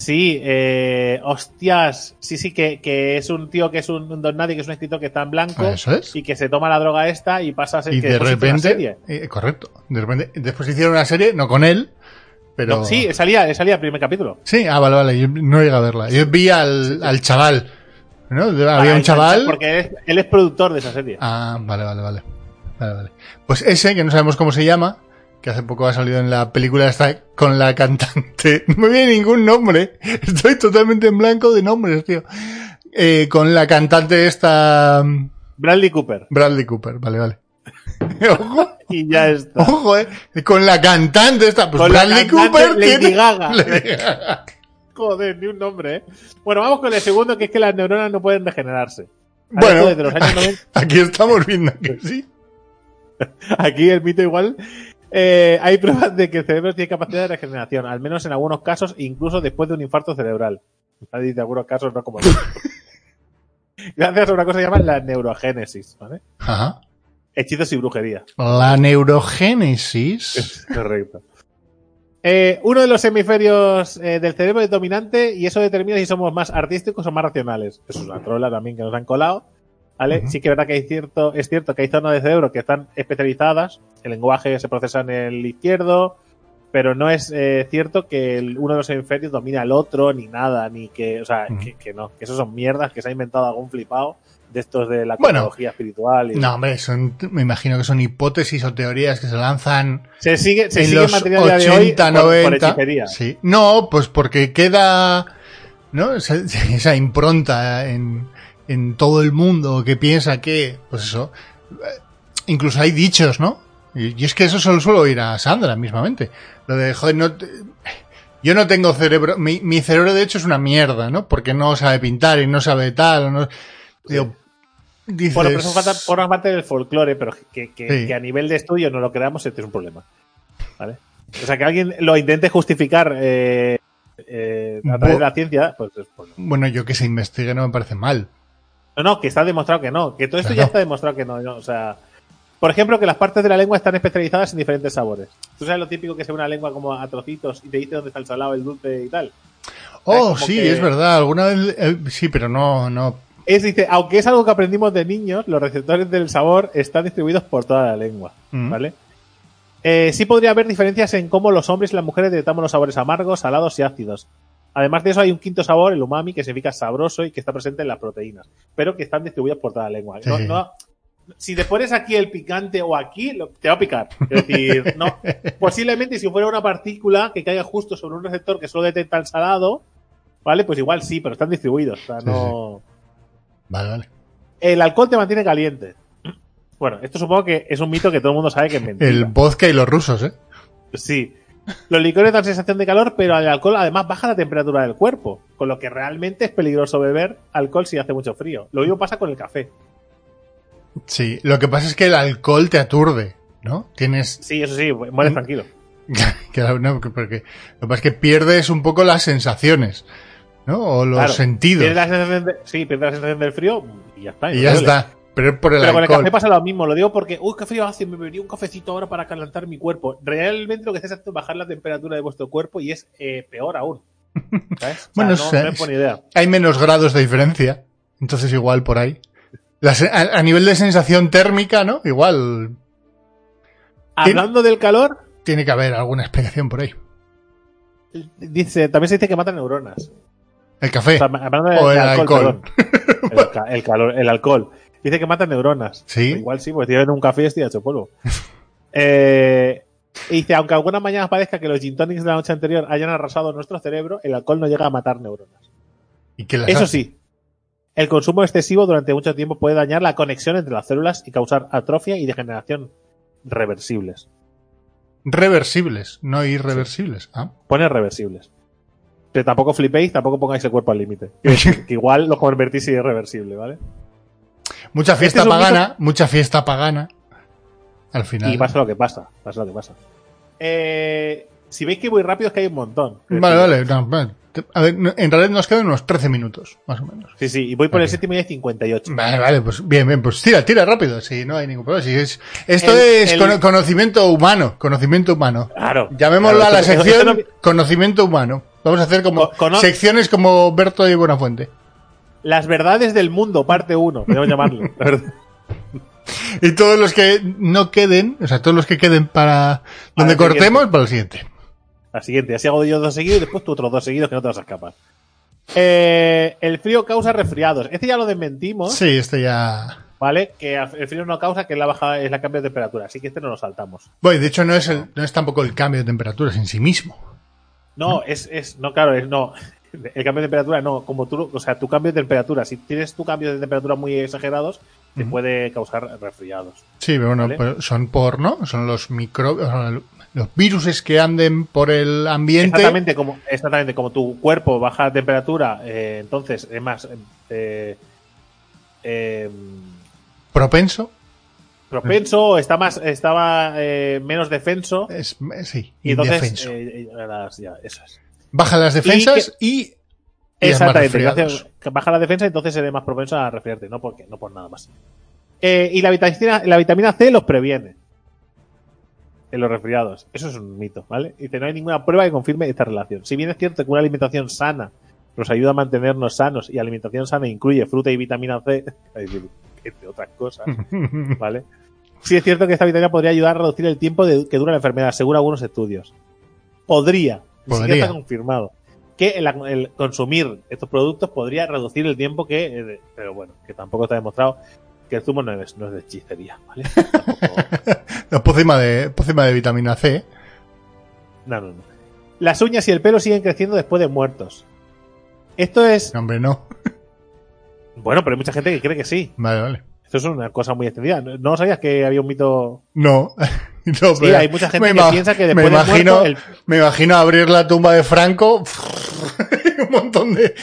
Sí, eh, hostias. Sí, sí, que, que es un tío que es un, un don nadie, que es un escritor que está en blanco Eso es. y que se toma la droga esta y pasa a ser y que de una repente, serie. eh, correcto, de repente, después hicieron una serie, no con él, pero No, sí, salía, salía el primer capítulo. sí, ah, vale, vale, yo no llegué a verla, yo vi al, al chaval, ¿no? Había Ah, un chaval, Porque él es, él es productor de esa serie. ah, vale, vale, vale, vale, vale, pues ese que no sabemos cómo se llama, que hace poco ha salido en la película esta con la cantante, no me viene ningún nombre, estoy totalmente en blanco de nombres, tío, eh, con la cantante esta Bradley Cooper. Bradley Cooper, vale, vale. Ojo, Y ya está. Ojo, eh. Con la cantante esta. Pues Con Bradley Cooper Lady tiene- Gaga. Lady Gaga. Joder, ni un nombre, ¿eh? Bueno, vamos con el segundo, que es que las neuronas no pueden regenerarse. A Bueno, desde los años 90 aquí estamos viendo que sí. Aquí el mito igual. eh, hay pruebas de que el cerebro tiene capacidad de regeneración, al menos en algunos casos, incluso después de un infarto cerebral. Dice algunos casos, no como nosotros. Gracias a una cosa que se llama la neurogénesis, ¿vale? Ajá. hechizos y brujería. La neurogénesis. Correcto. Eh, uno de los hemisferios eh, del cerebro es dominante y eso determina si somos más artísticos o más racionales. Eso es una trola también que nos han colado. ¿Vale? Sí que es verdad que hay cierto, es cierto que hay zonas de cerebro que están especializadas. El lenguaje se procesa en el izquierdo, pero no es eh, cierto que el- uno de los hemisferios domina al otro, ni nada, ni que, o sea, que, que no, que eso son mierdas que se ha inventado algún flipado de estos de la Bueno. tecnología espiritual. Y... No, hombre, son, me imagino que son hipótesis o teorías que se lanzan Se sigue, se en sigue los manteniendo a día de hoy 80, por- por 90. hechicería. sí. No, pues porque queda ¿no? esa, esa impronta en, en todo el mundo que piensa que, pues eso, eh, incluso hay dichos, ¿no? Y, es que eso solo suelo oír a Sandra mismamente. Lo de, joder, no te- yo no tengo cerebro, mi, mi cerebro de hecho es una mierda, ¿no? Porque no sabe pintar y no sabe tal, o no, digo, dices, Bueno, pero eso falta, forma parte del folclore, pero que, que- Sí. que a nivel de estudio no lo creamos, este es un problema. ¿Vale? O sea, que alguien lo intente justificar eh, eh, a través de la ciencia, pues es pues, bueno, yo que se investigue no me parece mal. No, no, que está demostrado que no, que todo esto Claro. ya está demostrado que no, no, O sea, por ejemplo, que las partes de la lengua están especializadas en diferentes sabores. Tú sabes lo típico que se ve una lengua como a trocitos y te dice dónde está el salado, el dulce y tal. Oh, sí, que- es verdad. Alguna vez, eh, sí, pero no, no. Es, dice, aunque es algo que aprendimos de niños, los receptores del sabor están distribuidos por toda la lengua. Mm. ¿Vale? Eh, sí podría haber diferencias en cómo los hombres y las mujeres detectamos los sabores amargos, salados y ácidos. Además de eso, hay un quinto sabor, el umami, que significa sabroso y que está presente en las proteínas, pero que están distribuidos por toda la lengua. No- Sí. no- si te pones aquí el picante o aquí, lo- te va a picar. Es decir, no. Posiblemente si fuera una partícula que caiga justo sobre un receptor que solo detecta el salado, ¿vale? Pues igual sí, pero están distribuidos. O sea, Sí, no. Vale, vale. El alcohol te mantiene caliente. Bueno, esto supongo que es un mito que todo el mundo sabe que es mentira. El vodka y los rusos, ¿eh? Sí. Los licores dan sensación de calor, pero el alcohol además baja la temperatura del cuerpo, con lo que realmente es peligroso beber alcohol si hace mucho frío. Lo mismo pasa con el café. Sí. Lo que pasa es que el alcohol te aturde, ¿no? Tienes. Sí, eso sí, mueres Mm. tranquilo. No, porque- lo que pasa es que pierdes un poco las sensaciones, ¿no? O los Claro, sentidos. Pierdes la sensación de- sí, pierdes la sensación del frío y ya está. Y no ya duele. está. Pero es por el Pero con el café pasa lo mismo, lo digo porque, uy, qué frío hace, me bebería un cafecito ahora para calentar mi cuerpo. Realmente lo que estáis haciendo es bajar la temperatura de vuestro cuerpo y es eh, peor aún. ¿Sabes? O sea, Bueno, no, buena idea. Hay menos grados de diferencia. Entonces, igual por ahí. A, a nivel de sensación térmica, ¿no? Igual Hablando del calor, tiene que haber alguna explicación por ahí. dice, también se dice que matan neuronas. El café. O sea, hablando de, O de el alcohol. el calor, el alcohol. Dice que mata neuronas. Sí. Igual sí, pues tienen un café y estoy hecho polvo. Eh, y dice, aunque algunas mañanas parezca que los gin tonics de la noche anterior hayan arrasado nuestro cerebro, el alcohol no llega a matar neuronas. Y que las Eso sí, el consumo excesivo durante mucho tiempo puede dañar la conexión entre las células y causar atrofia y degeneración reversibles. Reversibles, no irreversibles. Ah. Pone reversibles. Pero tampoco flipéis, tampoco pongáis el cuerpo al límite. Que igual lo convertís en irreversible, ¿vale? Mucha fiesta Este es un pagana, mucha fiesta pagana. Al final. Y pasa lo que pasa, pasa lo que pasa. Eh, si veis que voy rápido es que hay un montón. Vale, vale. no, vale. A ver, no- en realidad nos quedan unos 13 minutos, más o menos. Sí, sí, y voy por el séptimo y hay 58. Vale, vale, pues bien, bien, pues tira, tira rápido, sí, no hay ningún problema. sí, es, esto El- es el- conocimiento humano, conocimiento humano. Claro. Llamémosla Claro, a la sección no- conocimiento humano. Vamos a hacer como cono- secciones como Berto y Buenafuente. Las verdades del mundo, parte 1, podemos llamarlo. la verdad. Y todos los que no queden, o sea, todos los que queden para donde cortemos, para el siguiente. La siguiente, así hago yo dos seguidos y después tú otros dos seguidos que no te vas a escapar. Eh, el frío causa resfriados. Este ya lo desmentimos, Sí, este ya. ¿vale? Que el frío no causa, que es la baja, es la cambio de temperatura. Así que este no lo saltamos. Bueno, de hecho no es, el, no es tampoco el cambio de temperaturas en sí mismo. No, es, es, no, claro, es no. El cambio de temperatura, no, como tú, o sea, tu cambio de temperatura, si tienes tu cambio de temperatura muy exagerados, te puede causar resfriados. Sí, pero bueno, Vale. pues son por, ¿no? Son los microbios, los viruses que anden por el ambiente. Exactamente como, exactamente como tu cuerpo baja la temperatura, eh, entonces es más eh, eh, Propenso. propenso, está más, estaba eh, menos defenso, Es, sí, y entonces las- ya, eso es. Baja las defensas y, y es más Exactamente, gracias- que baja la defensa, entonces eres más propenso a resfriarte, no porque, no por nada más. Eh, y la vitamina, la vitamina C los previene. En los resfriados. Eso es un mito, ¿vale? Dice, no hay ninguna prueba que confirme esta relación. Si bien es cierto que una alimentación sana nos ayuda a mantenernos sanos y alimentación sana incluye fruta y vitamina C, entre otras cosas, ¿vale? Sí es cierto que esta vitamina podría ayudar a reducir el tiempo de- que dura la enfermedad, según algunos estudios. Podría, ni siquiera Podría. está confirmado. Que el, el consumir estos productos podría reducir el tiempo que... eh, pero bueno, que tampoco está demostrado que el zumo no es, no es de hechicería, ¿vale? Tampoco- La pócima de, pócima de vitamina C. no, no, no. Las uñas y el pelo siguen creciendo después de muertos. Esto es... No, hombre, no. Bueno, pero hay mucha gente que cree que sí. Vale, vale. Esto es una cosa muy extendida. ¿No no sabías que había un mito? No. no Sí, hay mucha gente me que piensa que me después de imagino, muerto el- me imagino abrir la tumba de Franco. un montón de.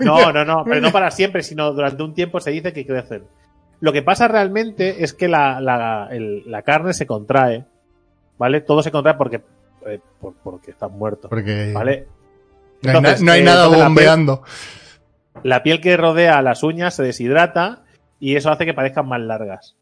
No, no, no, pero no para siempre, sino durante un tiempo se dice que crecen. Lo que pasa realmente es que la, la, el- la carne se contrae, ¿vale? Todo se contrae porque, eh, por- porque están muertos, Porque ¿vale? no, hay, na- Entonces, no hay eh, nada entonces la piel- bombeando. La piel que rodea las uñas se deshidrata y eso hace que parezcan más largas.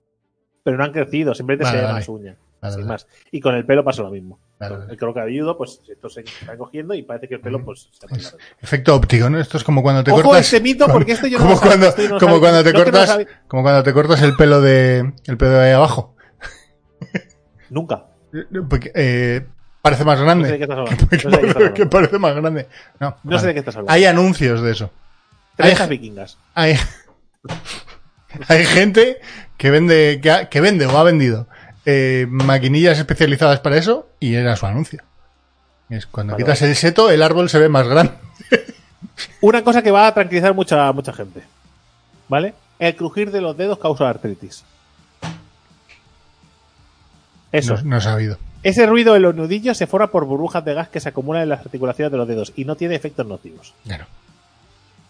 Pero no han crecido, simplemente Vale, se ven vale. las uñas, Vale, sin vale. más. Y con el pelo pasa lo mismo. Vale. El creo cabelludo, pues esto se está cogiendo y parece que el pelo pues se. Efecto óptico, ¿no? Esto es como cuando te Ojo cortas. este mito, porque esto yo no como cuando, no como cuando te No cortas, como cuando te cortas el pelo de, el pelo de ahí abajo. Nunca. Porque, eh, parece más No grande. sé de qué estás hablando. No sé de qué estás que hablando. parece más grande. No, No vale. sé de qué estás hablando. Hay anuncios de eso. Vikingas. Hay, hay gente que vende, que, ha- que vende o ha vendido eh, maquinillas especializadas para eso y era su anuncio. Es cuando Vale, quitas el seto, el árbol se ve más grande. Una cosa que va a tranquilizar mucha, mucha gente. ¿Vale? El crujir de los dedos causa artritis. Eso. No, no he sabido. Ese ruido en los nudillos se forma por burbujas de gas que se acumulan en las articulaciones de los dedos y no tiene efectos nocivos. Claro.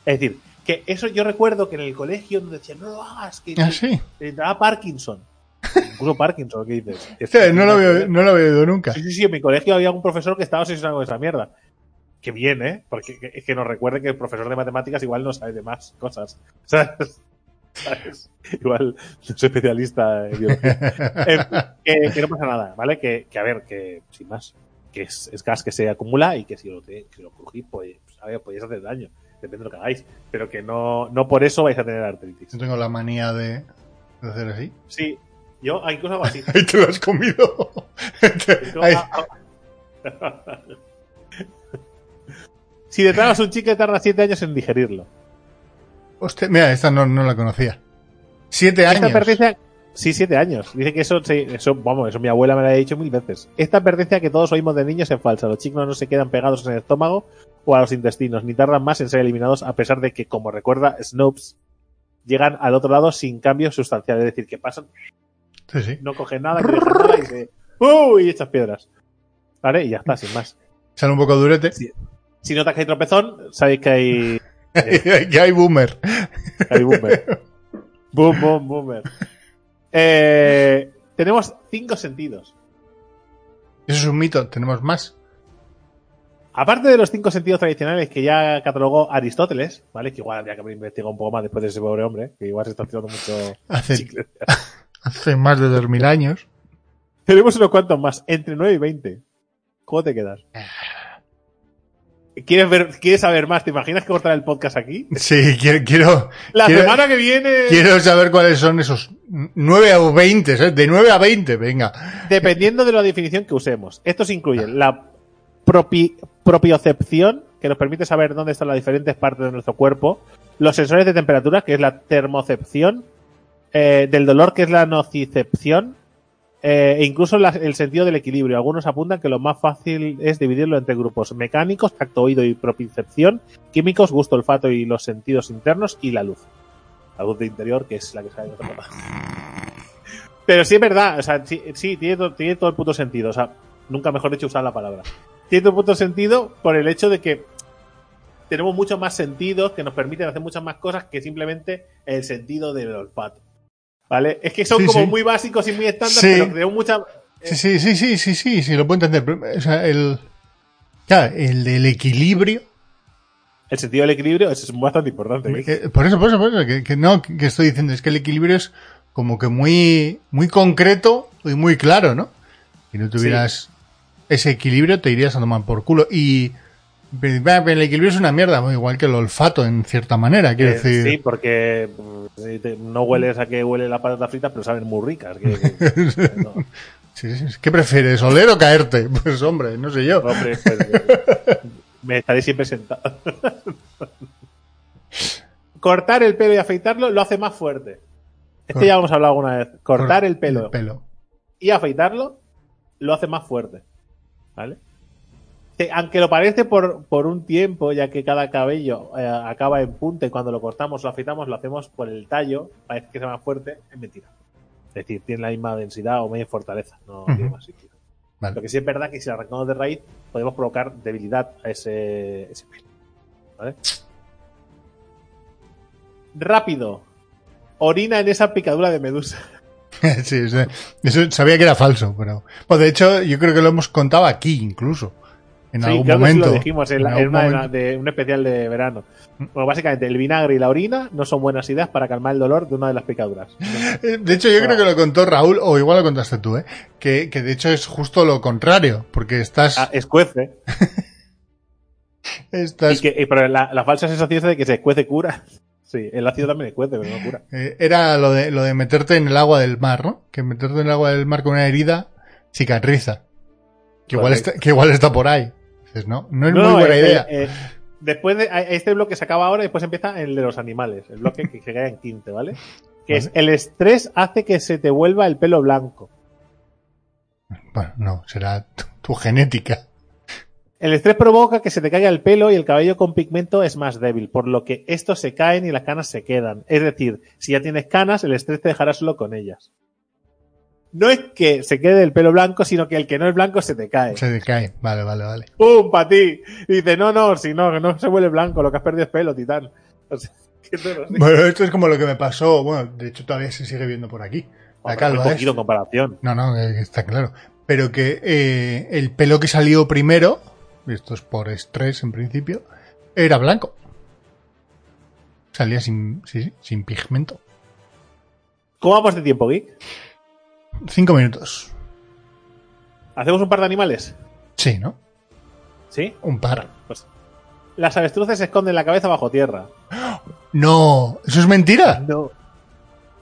Es decir, que eso yo recuerdo que en el colegio nos decían, no lo hagas, que Ah, sí. te Parkinson. Incluso Parkinson, ¿qué dices? Hostia, no, lo había, no lo había oído nunca. Sí, sí, sí, en mi colegio había un profesor que estaba obsesionado con esa mierda. Que bien, ¿eh? Porque que- es que nos recuerde que el profesor de matemáticas igual no sabe de más cosas. ¿Sabes? ¿Sabes? Igual no es especialista en biología. Que, que no pasa nada, ¿vale? Que, que a ver, que sin más, que es, es gas que se acumula y que si lo, si lo crujís, pues, a ver, podéis hacer daño. Depende de lo que hagáis. Pero que no, no por eso vais a tener artritis. Yo tengo la manía de, de hacer así. Sí, yo incluso hago así. Ahí te lo has comido. Ahí. hago- si te tragas un chicle tarda 7 años en digerirlo. Hostia, mira, esta no, no la conocía. Siete Esta años. advertencia. Sí, siete años. Dice que eso, vamos, eso mi abuela me lo ha dicho mil veces. Esta advertencia que todos oímos de niños es falsa. Los chicos no se quedan pegados en el estómago o a los intestinos, ni tardan más en ser eliminados, a pesar de que, como recuerda Snopes, llegan al otro lado sin cambios sustanciales. Es decir, que pasan, Sí, sí. no cogen nada, que nada y se. ¡Uh! Y echas piedras. ¿Vale? Y ya está, sin más. Sale un poco durete. Sí. Si notas que hay tropezón, sabéis que hay. que hay boomer. Hay boomer. boom, boom, boomer. Eh, tenemos cinco sentidos. Eso es un mito. Tenemos más. Aparte de los cinco sentidos tradicionales que ya catalogó Aristóteles, ¿vale? Que igual habría que haber investigado un poco más después de ese pobre hombre, que igual se está haciendo mucho Hace. hace más de dos mil años. Tenemos unos cuantos más, entre 9 y 20. ¿Cómo te quedas? ¿Quieres, ver, ¿Quieres saber más? ¿Te imaginas que cortar el podcast aquí? Sí, quiero, quiero, La Quiero- semana que viene, quiero saber cuáles son esos 9 o 20, ¿eh? De 9 a 20, venga. dependiendo de la definición que usemos. Estos incluyen la propi- propiocepción, que nos permite saber dónde están las diferentes partes de nuestro cuerpo, los sensores de temperatura, que es la termocepción, eh, del dolor, que es la nocicepción, eh, e incluso la- el sentido del equilibrio. Algunos apuntan que lo más fácil es dividirlo entre grupos mecánicos, tacto, oído y propiocepción, químicos, gusto, olfato y los sentidos internos, y la luz. La luz de interior, que es la que sale de papá. Pero sí es verdad, o sea, sí, sí, tiene, to- tiene todo el puto sentido. O sea, nunca mejor dicho usar la palabra. Tiene todo el puto sentido por el hecho de que tenemos muchos más sentidos que nos permiten hacer muchas más cosas que simplemente el sentido del olfato. ¿Vale? Es que son Sí, como sí. muy básicos y muy estándar, pero tenemos mucha. Sí, sí, sí, sí, sí, sí, sí, lo puedo entender. O sea, el, claro, el del equilibrio. El sentido del equilibrio es bastante importante. ¿eh? Eh, por eso, por eso, por eso, que, que no, que estoy diciendo, es que el equilibrio es como que muy, muy concreto y muy claro, ¿no? Si no tuvieras ese equilibrio, te irías a tomar por culo. Y el equilibrio es una mierda, igual que el olfato en cierta manera, quiero Eh, decir. Sí, porque te- no hueles a que huele la patata frita, pero saben muy ricas. que- que- no, Sí, sí, sí. ¿Qué prefieres, oler o caerte? Pues hombre, no sé yo. hombre, pues, eh, me estaré siempre sentado. Cortar el pelo y afeitarlo lo hace más fuerte. Este Cor- ya hemos hablado alguna vez. Cortar el pelo El pelo. y afeitarlo lo hace más fuerte. ¿Vale? Que aunque lo parece por, por un tiempo, ya que cada cabello eh, acaba en punta y cuando lo cortamos o afeitamos lo hacemos por el tallo, parece que sea más fuerte, es mentira. Es decir, tiene la misma densidad o media fortaleza, no tiene más sitio. Vale. Lo que sí es verdad que si lo arrancamos de raíz, podemos provocar debilidad a ese, ese pelo. ¿Vale? Rápido. Orina en esa picadura de medusa. sí, sí. Eso sabía que era falso, pero. Pues de hecho, yo creo que lo hemos contado aquí incluso. En Sí, algún creo que sí momento. lo dijimos en, una momento. de un especial de verano. Bueno, básicamente, el vinagre y la orina no son buenas ideas para calmar el dolor de una de las picaduras. Eh, De hecho, yo creo que lo contó Raúl, o igual lo contaste tú, ¿eh? Que, que de hecho es justo lo contrario, porque estás. Ah, escuece. estás Y que, y- pero la, la falsa sensación de que se escuece cura. Sí, el ácido también escuece, pero no cura. eh, era lo de, lo de meterte en el agua del mar, ¿no? Que meterte en el agua del mar con una herida cicatriza. Que igual, está, que igual está por ahí. Dices, no, no es No, muy buena eh, idea. eh, eh, después de este bloque se acaba ahora y después empieza el de los animales, el bloque que, que cae en quinte, ¿vale? Que es el estrés hace que se te vuelva el pelo blanco. Bueno, no, será tu, tu genética. El estrés provoca que se te caiga el pelo y el cabello con pigmento es más débil, por lo que estos se caen y las canas se quedan. Es decir, si ya tienes canas, el estrés te dejará solo con ellas. No es que se quede el pelo blanco, sino que el que no es blanco se te cae. Se decae. Vale, vale, vale. ¡Pum! ¡Para ti! Y dice, no, no, si no, que no se vuelve blanco, lo que has perdido es pelo, titán. O sea. Bueno, esto es como lo que me pasó. Bueno, de hecho todavía se sigue viendo por aquí. La calva muy es- poquito en comparación. No, no, eh, está claro. Pero que eh, el pelo que salió primero, esto es por estrés en principio, era blanco. Salía sin, sí, sin pigmento. ¿Cómo vamos de tiempo, Geek? Cinco minutos. ¿Hacemos un par de animales? Sí, ¿no? ¿Sí? Un par. Pues, las avestruces se esconden la cabeza bajo tierra. No, ¿eso es mentira? No.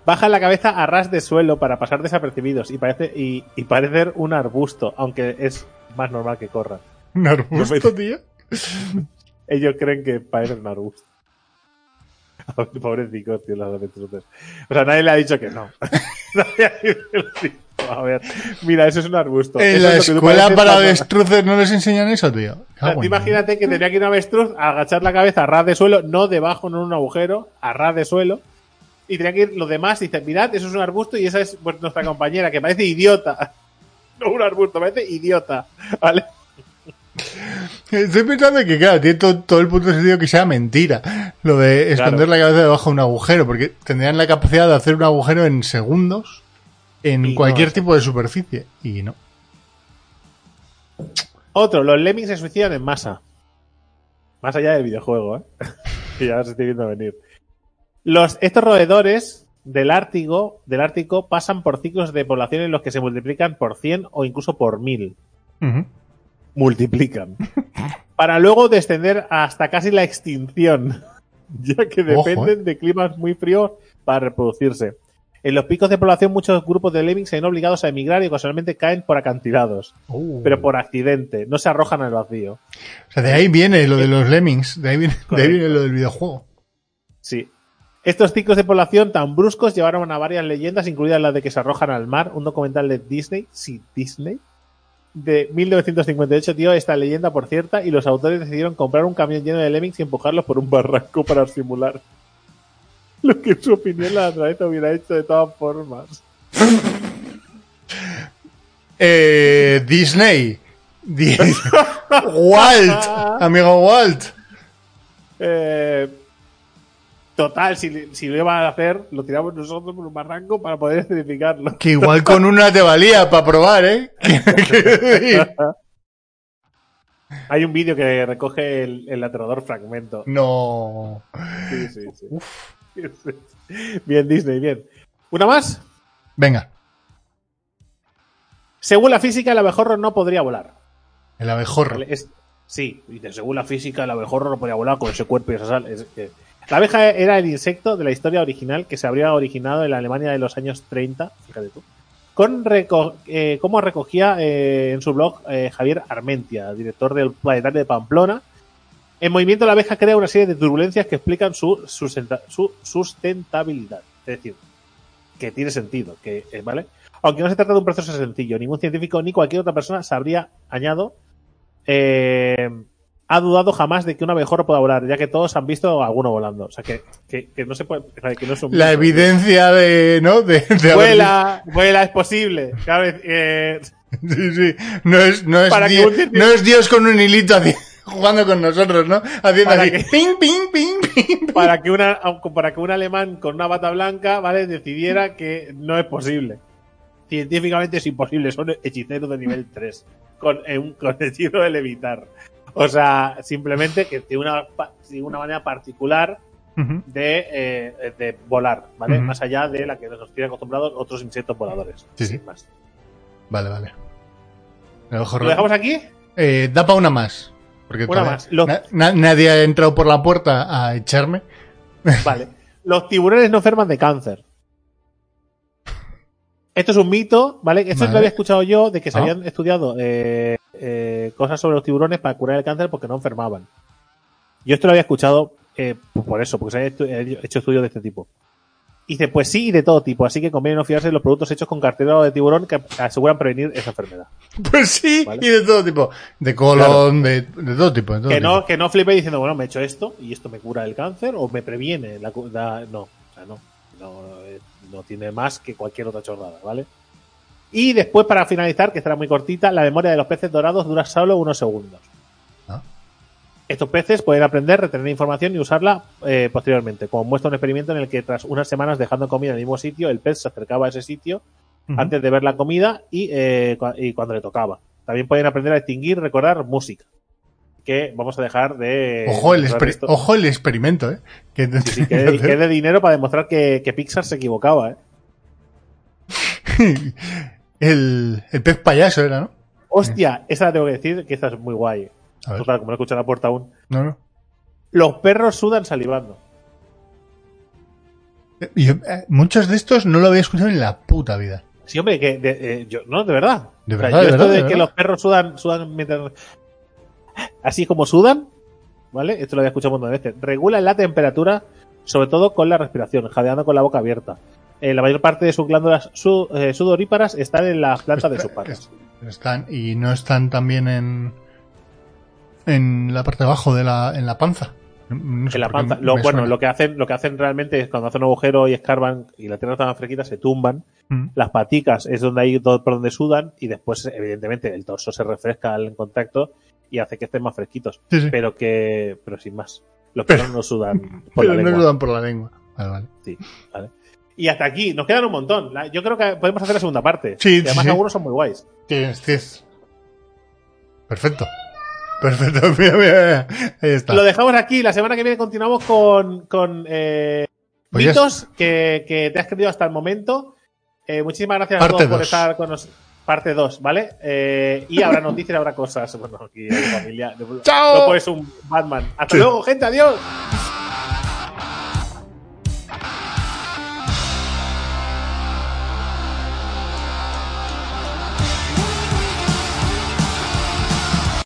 Bajan la cabeza a ras de suelo para pasar desapercibidos y, parece, y, y parecer un arbusto, aunque es más normal que corran. Un arbusto, tío. Ellos creen que parecen un arbusto. Pobrecicos, tío, las avestruces. O sea, nadie le ha dicho que no. Nadie ha dicho que sí. A ver, mira, eso es un arbusto. En Eso la es escuela para avestruces no les enseñan eso, tío. O sea, imagínate que tendría que ir un avestruz a agachar la cabeza a ras de suelo, no debajo, no en un agujero, a ras de suelo. Y tendría que ir los demás y dicen, mirad, eso es un arbusto y esa es pues, nuestra compañera, que parece idiota. No un arbusto, parece idiota. ¿Vale? Estoy pensando que, claro, tiene todo, todo el punto sentido que sea mentira. Lo de esconder la cabeza debajo de un agujero, porque tendrían la capacidad de hacer un agujero en segundos en Y cualquier tipo de superficie. Y no. Otro, los lemmings se suicidan en masa. Más allá del videojuego, ¿eh? que ya se estoy viendo venir. Los, estos roedores del Ártico, del Ártico pasan por ciclos de población en los que se multiplican por 100 o incluso por 1000. Ujú. Multiplican. Para luego descender hasta casi la extinción, ya que Ojo, dependen de climas muy fríos para reproducirse. En los picos de población muchos grupos de lemmings se ven obligados a emigrar y ocasionalmente caen por acantilados, Uh. pero por accidente, no se arrojan al vacío. O sea, de ahí viene lo de los lemmings. De ahí viene, de ahí viene lo del videojuego. Sí. Estos ciclos de población tan bruscos llevaron a varias leyendas, incluidas la de que se arrojan al mar, un documental de Disney, sí, Disney, de 1958 dio esta leyenda por cierta y los autores decidieron comprar un camión lleno de lemmings y empujarlos por un barranco para simular lo que en su opinión la naturaleza hubiera hecho de todas formas. Eh, Disney. Di- Walt. Amigo Walt. Eh, total, si, si lo iban a hacer, lo tiramos nosotros por un barranco para poder especificarlo. Que igual con una te valía para probar, ¿eh? Hay un vídeo que recoge el, el aterrador fragmento. No. Sí, sí, sí. Bien, Disney, bien. ¿Una más? Venga, Según la física, el abejorro no podría volar. el abejorro. Es- sí, dice, según la física, el abejorro no podía volar con ese cuerpo y esa sal. Es que- La abeja era el insecto de la historia original que se habría originado en la Alemania de los años 30, fíjate tú, reco- eh, como recogía eh, en su blog eh, Javier Armentia, director del Planetario de Pamplona. En movimiento la abeja crea una serie de turbulencias que explican su, sustenta- su sustentabilidad. Es decir, que tiene sentido, que ¿vale? Aunque no se trata de un proceso sencillo, ningún científico ni cualquier otra persona sabría, añado, eh, ha dudado jamás de que un abejorro pueda volar, ya que todos han visto a alguno volando. O sea, que, que, que no se puede, que no es un La evidencia de, ¿no? De, de haber Vuela, vuela, es posible. Cada vez, eh, Sí, sí. No es, no es, Dios, un no es Dios con un hilito jugando con nosotros, ¿no? Haciendo Para así. que- Ping, ping, ping, ping. para que una, para que un alemán con una bata blanca, ¿vale? Decidiera que no es posible. Científicamente es imposible, son hechiceros de nivel 3. Con, eh, con el hechizo de levitar. O sea, simplemente que tiene una, tiene una manera particular de, eh, de volar, ¿vale? Más allá de la que nos tienen acostumbrados otros insectos voladores. Sí, sí. Más. Vale, vale. ¿Lo dejamos aquí? Eh, da para una más. Porque Una más. Na- nadie ha entrado por la puerta a echarme. Vale. Los tiburones no enferman de cáncer. Esto es un mito, ¿vale? Esto Vale. lo había escuchado yo de que se Ah. habían estudiado eh, eh, cosas sobre los tiburones para curar el cáncer porque no enfermaban. Yo esto lo había escuchado eh, por eso, porque se había estu- eh, hecho estudios de este tipo. Y dice, pues sí, y de todo tipo, así que conviene no fiarse de los productos hechos con cartero de tiburón que aseguran prevenir esa enfermedad. Pues sí, Vale. y de todo tipo. De colon, de, de todo tipo. de todo Que tipo. no, que no flipe diciendo, bueno, me he hecho esto y esto me cura el cáncer o me previene la, la- no, o sea, no, no, eh, no tiene más que cualquier otra chorrada, ¿vale? Y después, para finalizar, que estará muy cortita, la memoria de los peces dorados dura solo unos segundos. Ah. Estos peces pueden aprender, retener información y usarla eh, posteriormente, como muestra un experimento en el que tras unas semanas dejando comida en el mismo sitio, el pez se acercaba a ese sitio antes de ver la comida y, eh, y cuando le tocaba. También pueden aprender a distinguir y recordar música. Que vamos a dejar de. Ojo el, ojo el experimento, ¿eh? Que, Sí, sí, que, de, que de dinero para demostrar que, que Pixar se equivocaba, ¿eh? el, el pez payaso era, ¿no? Hostia, esa la tengo que decir que esta es muy guay. A ver. Total, como no escucho la puerta aún. No, no. Los perros sudan salivando. Yo, eh, muchos de estos no lo había escuchado en la puta vida. Sí, hombre, que de- eh, yo, no, de verdad. De O sea, verdad, yo de esto de, que los perros sudan, sudan mientras. Así como sudan, ¿vale? Esto lo había escuchado un montón de veces. Regulan la temperatura, sobre todo con la respiración, jadeando con la boca abierta. Eh, la mayor parte de sus glándulas su- eh, sudoríparas están en las plantas de sus patas. Están, y no están también en, en la parte de abajo de la, en la panza. No sé en la panza. Lo, bueno, suena. lo que hacen, lo que hacen realmente es cuando hacen un agujero y escarban y la tierra está más fresquita, se tumban. Mm. Las paticas es donde hay por donde sudan y después, evidentemente, el torso se refresca al contacto y hace que estén más fresquitos. Sí, sí. Pero que, pero sin más. Los Pero- perros no sudan por Pero la no lengua. sudan por la lengua. Vale, vale. Sí, vale. Y hasta aquí, nos quedan un montón. Yo creo que podemos hacer la segunda parte. Sí, Y además sí, algunos son muy guays. Tienes, tienes. Perfecto. Perfecto. Mira, mira, mira. Ahí está. Lo dejamos aquí. La semana que viene continuamos con, con eh, Pues mitos que, que te has creído hasta el momento. Eh, muchísimas gracias Parte a todos por estar con nosotros. Parte 2, ¿vale? Eh, y habrá noticias, habrá cosas. Bueno, aquí hay familia. ¡Chao! No puedes un Batman. Hasta Sí. luego, gente. Adiós.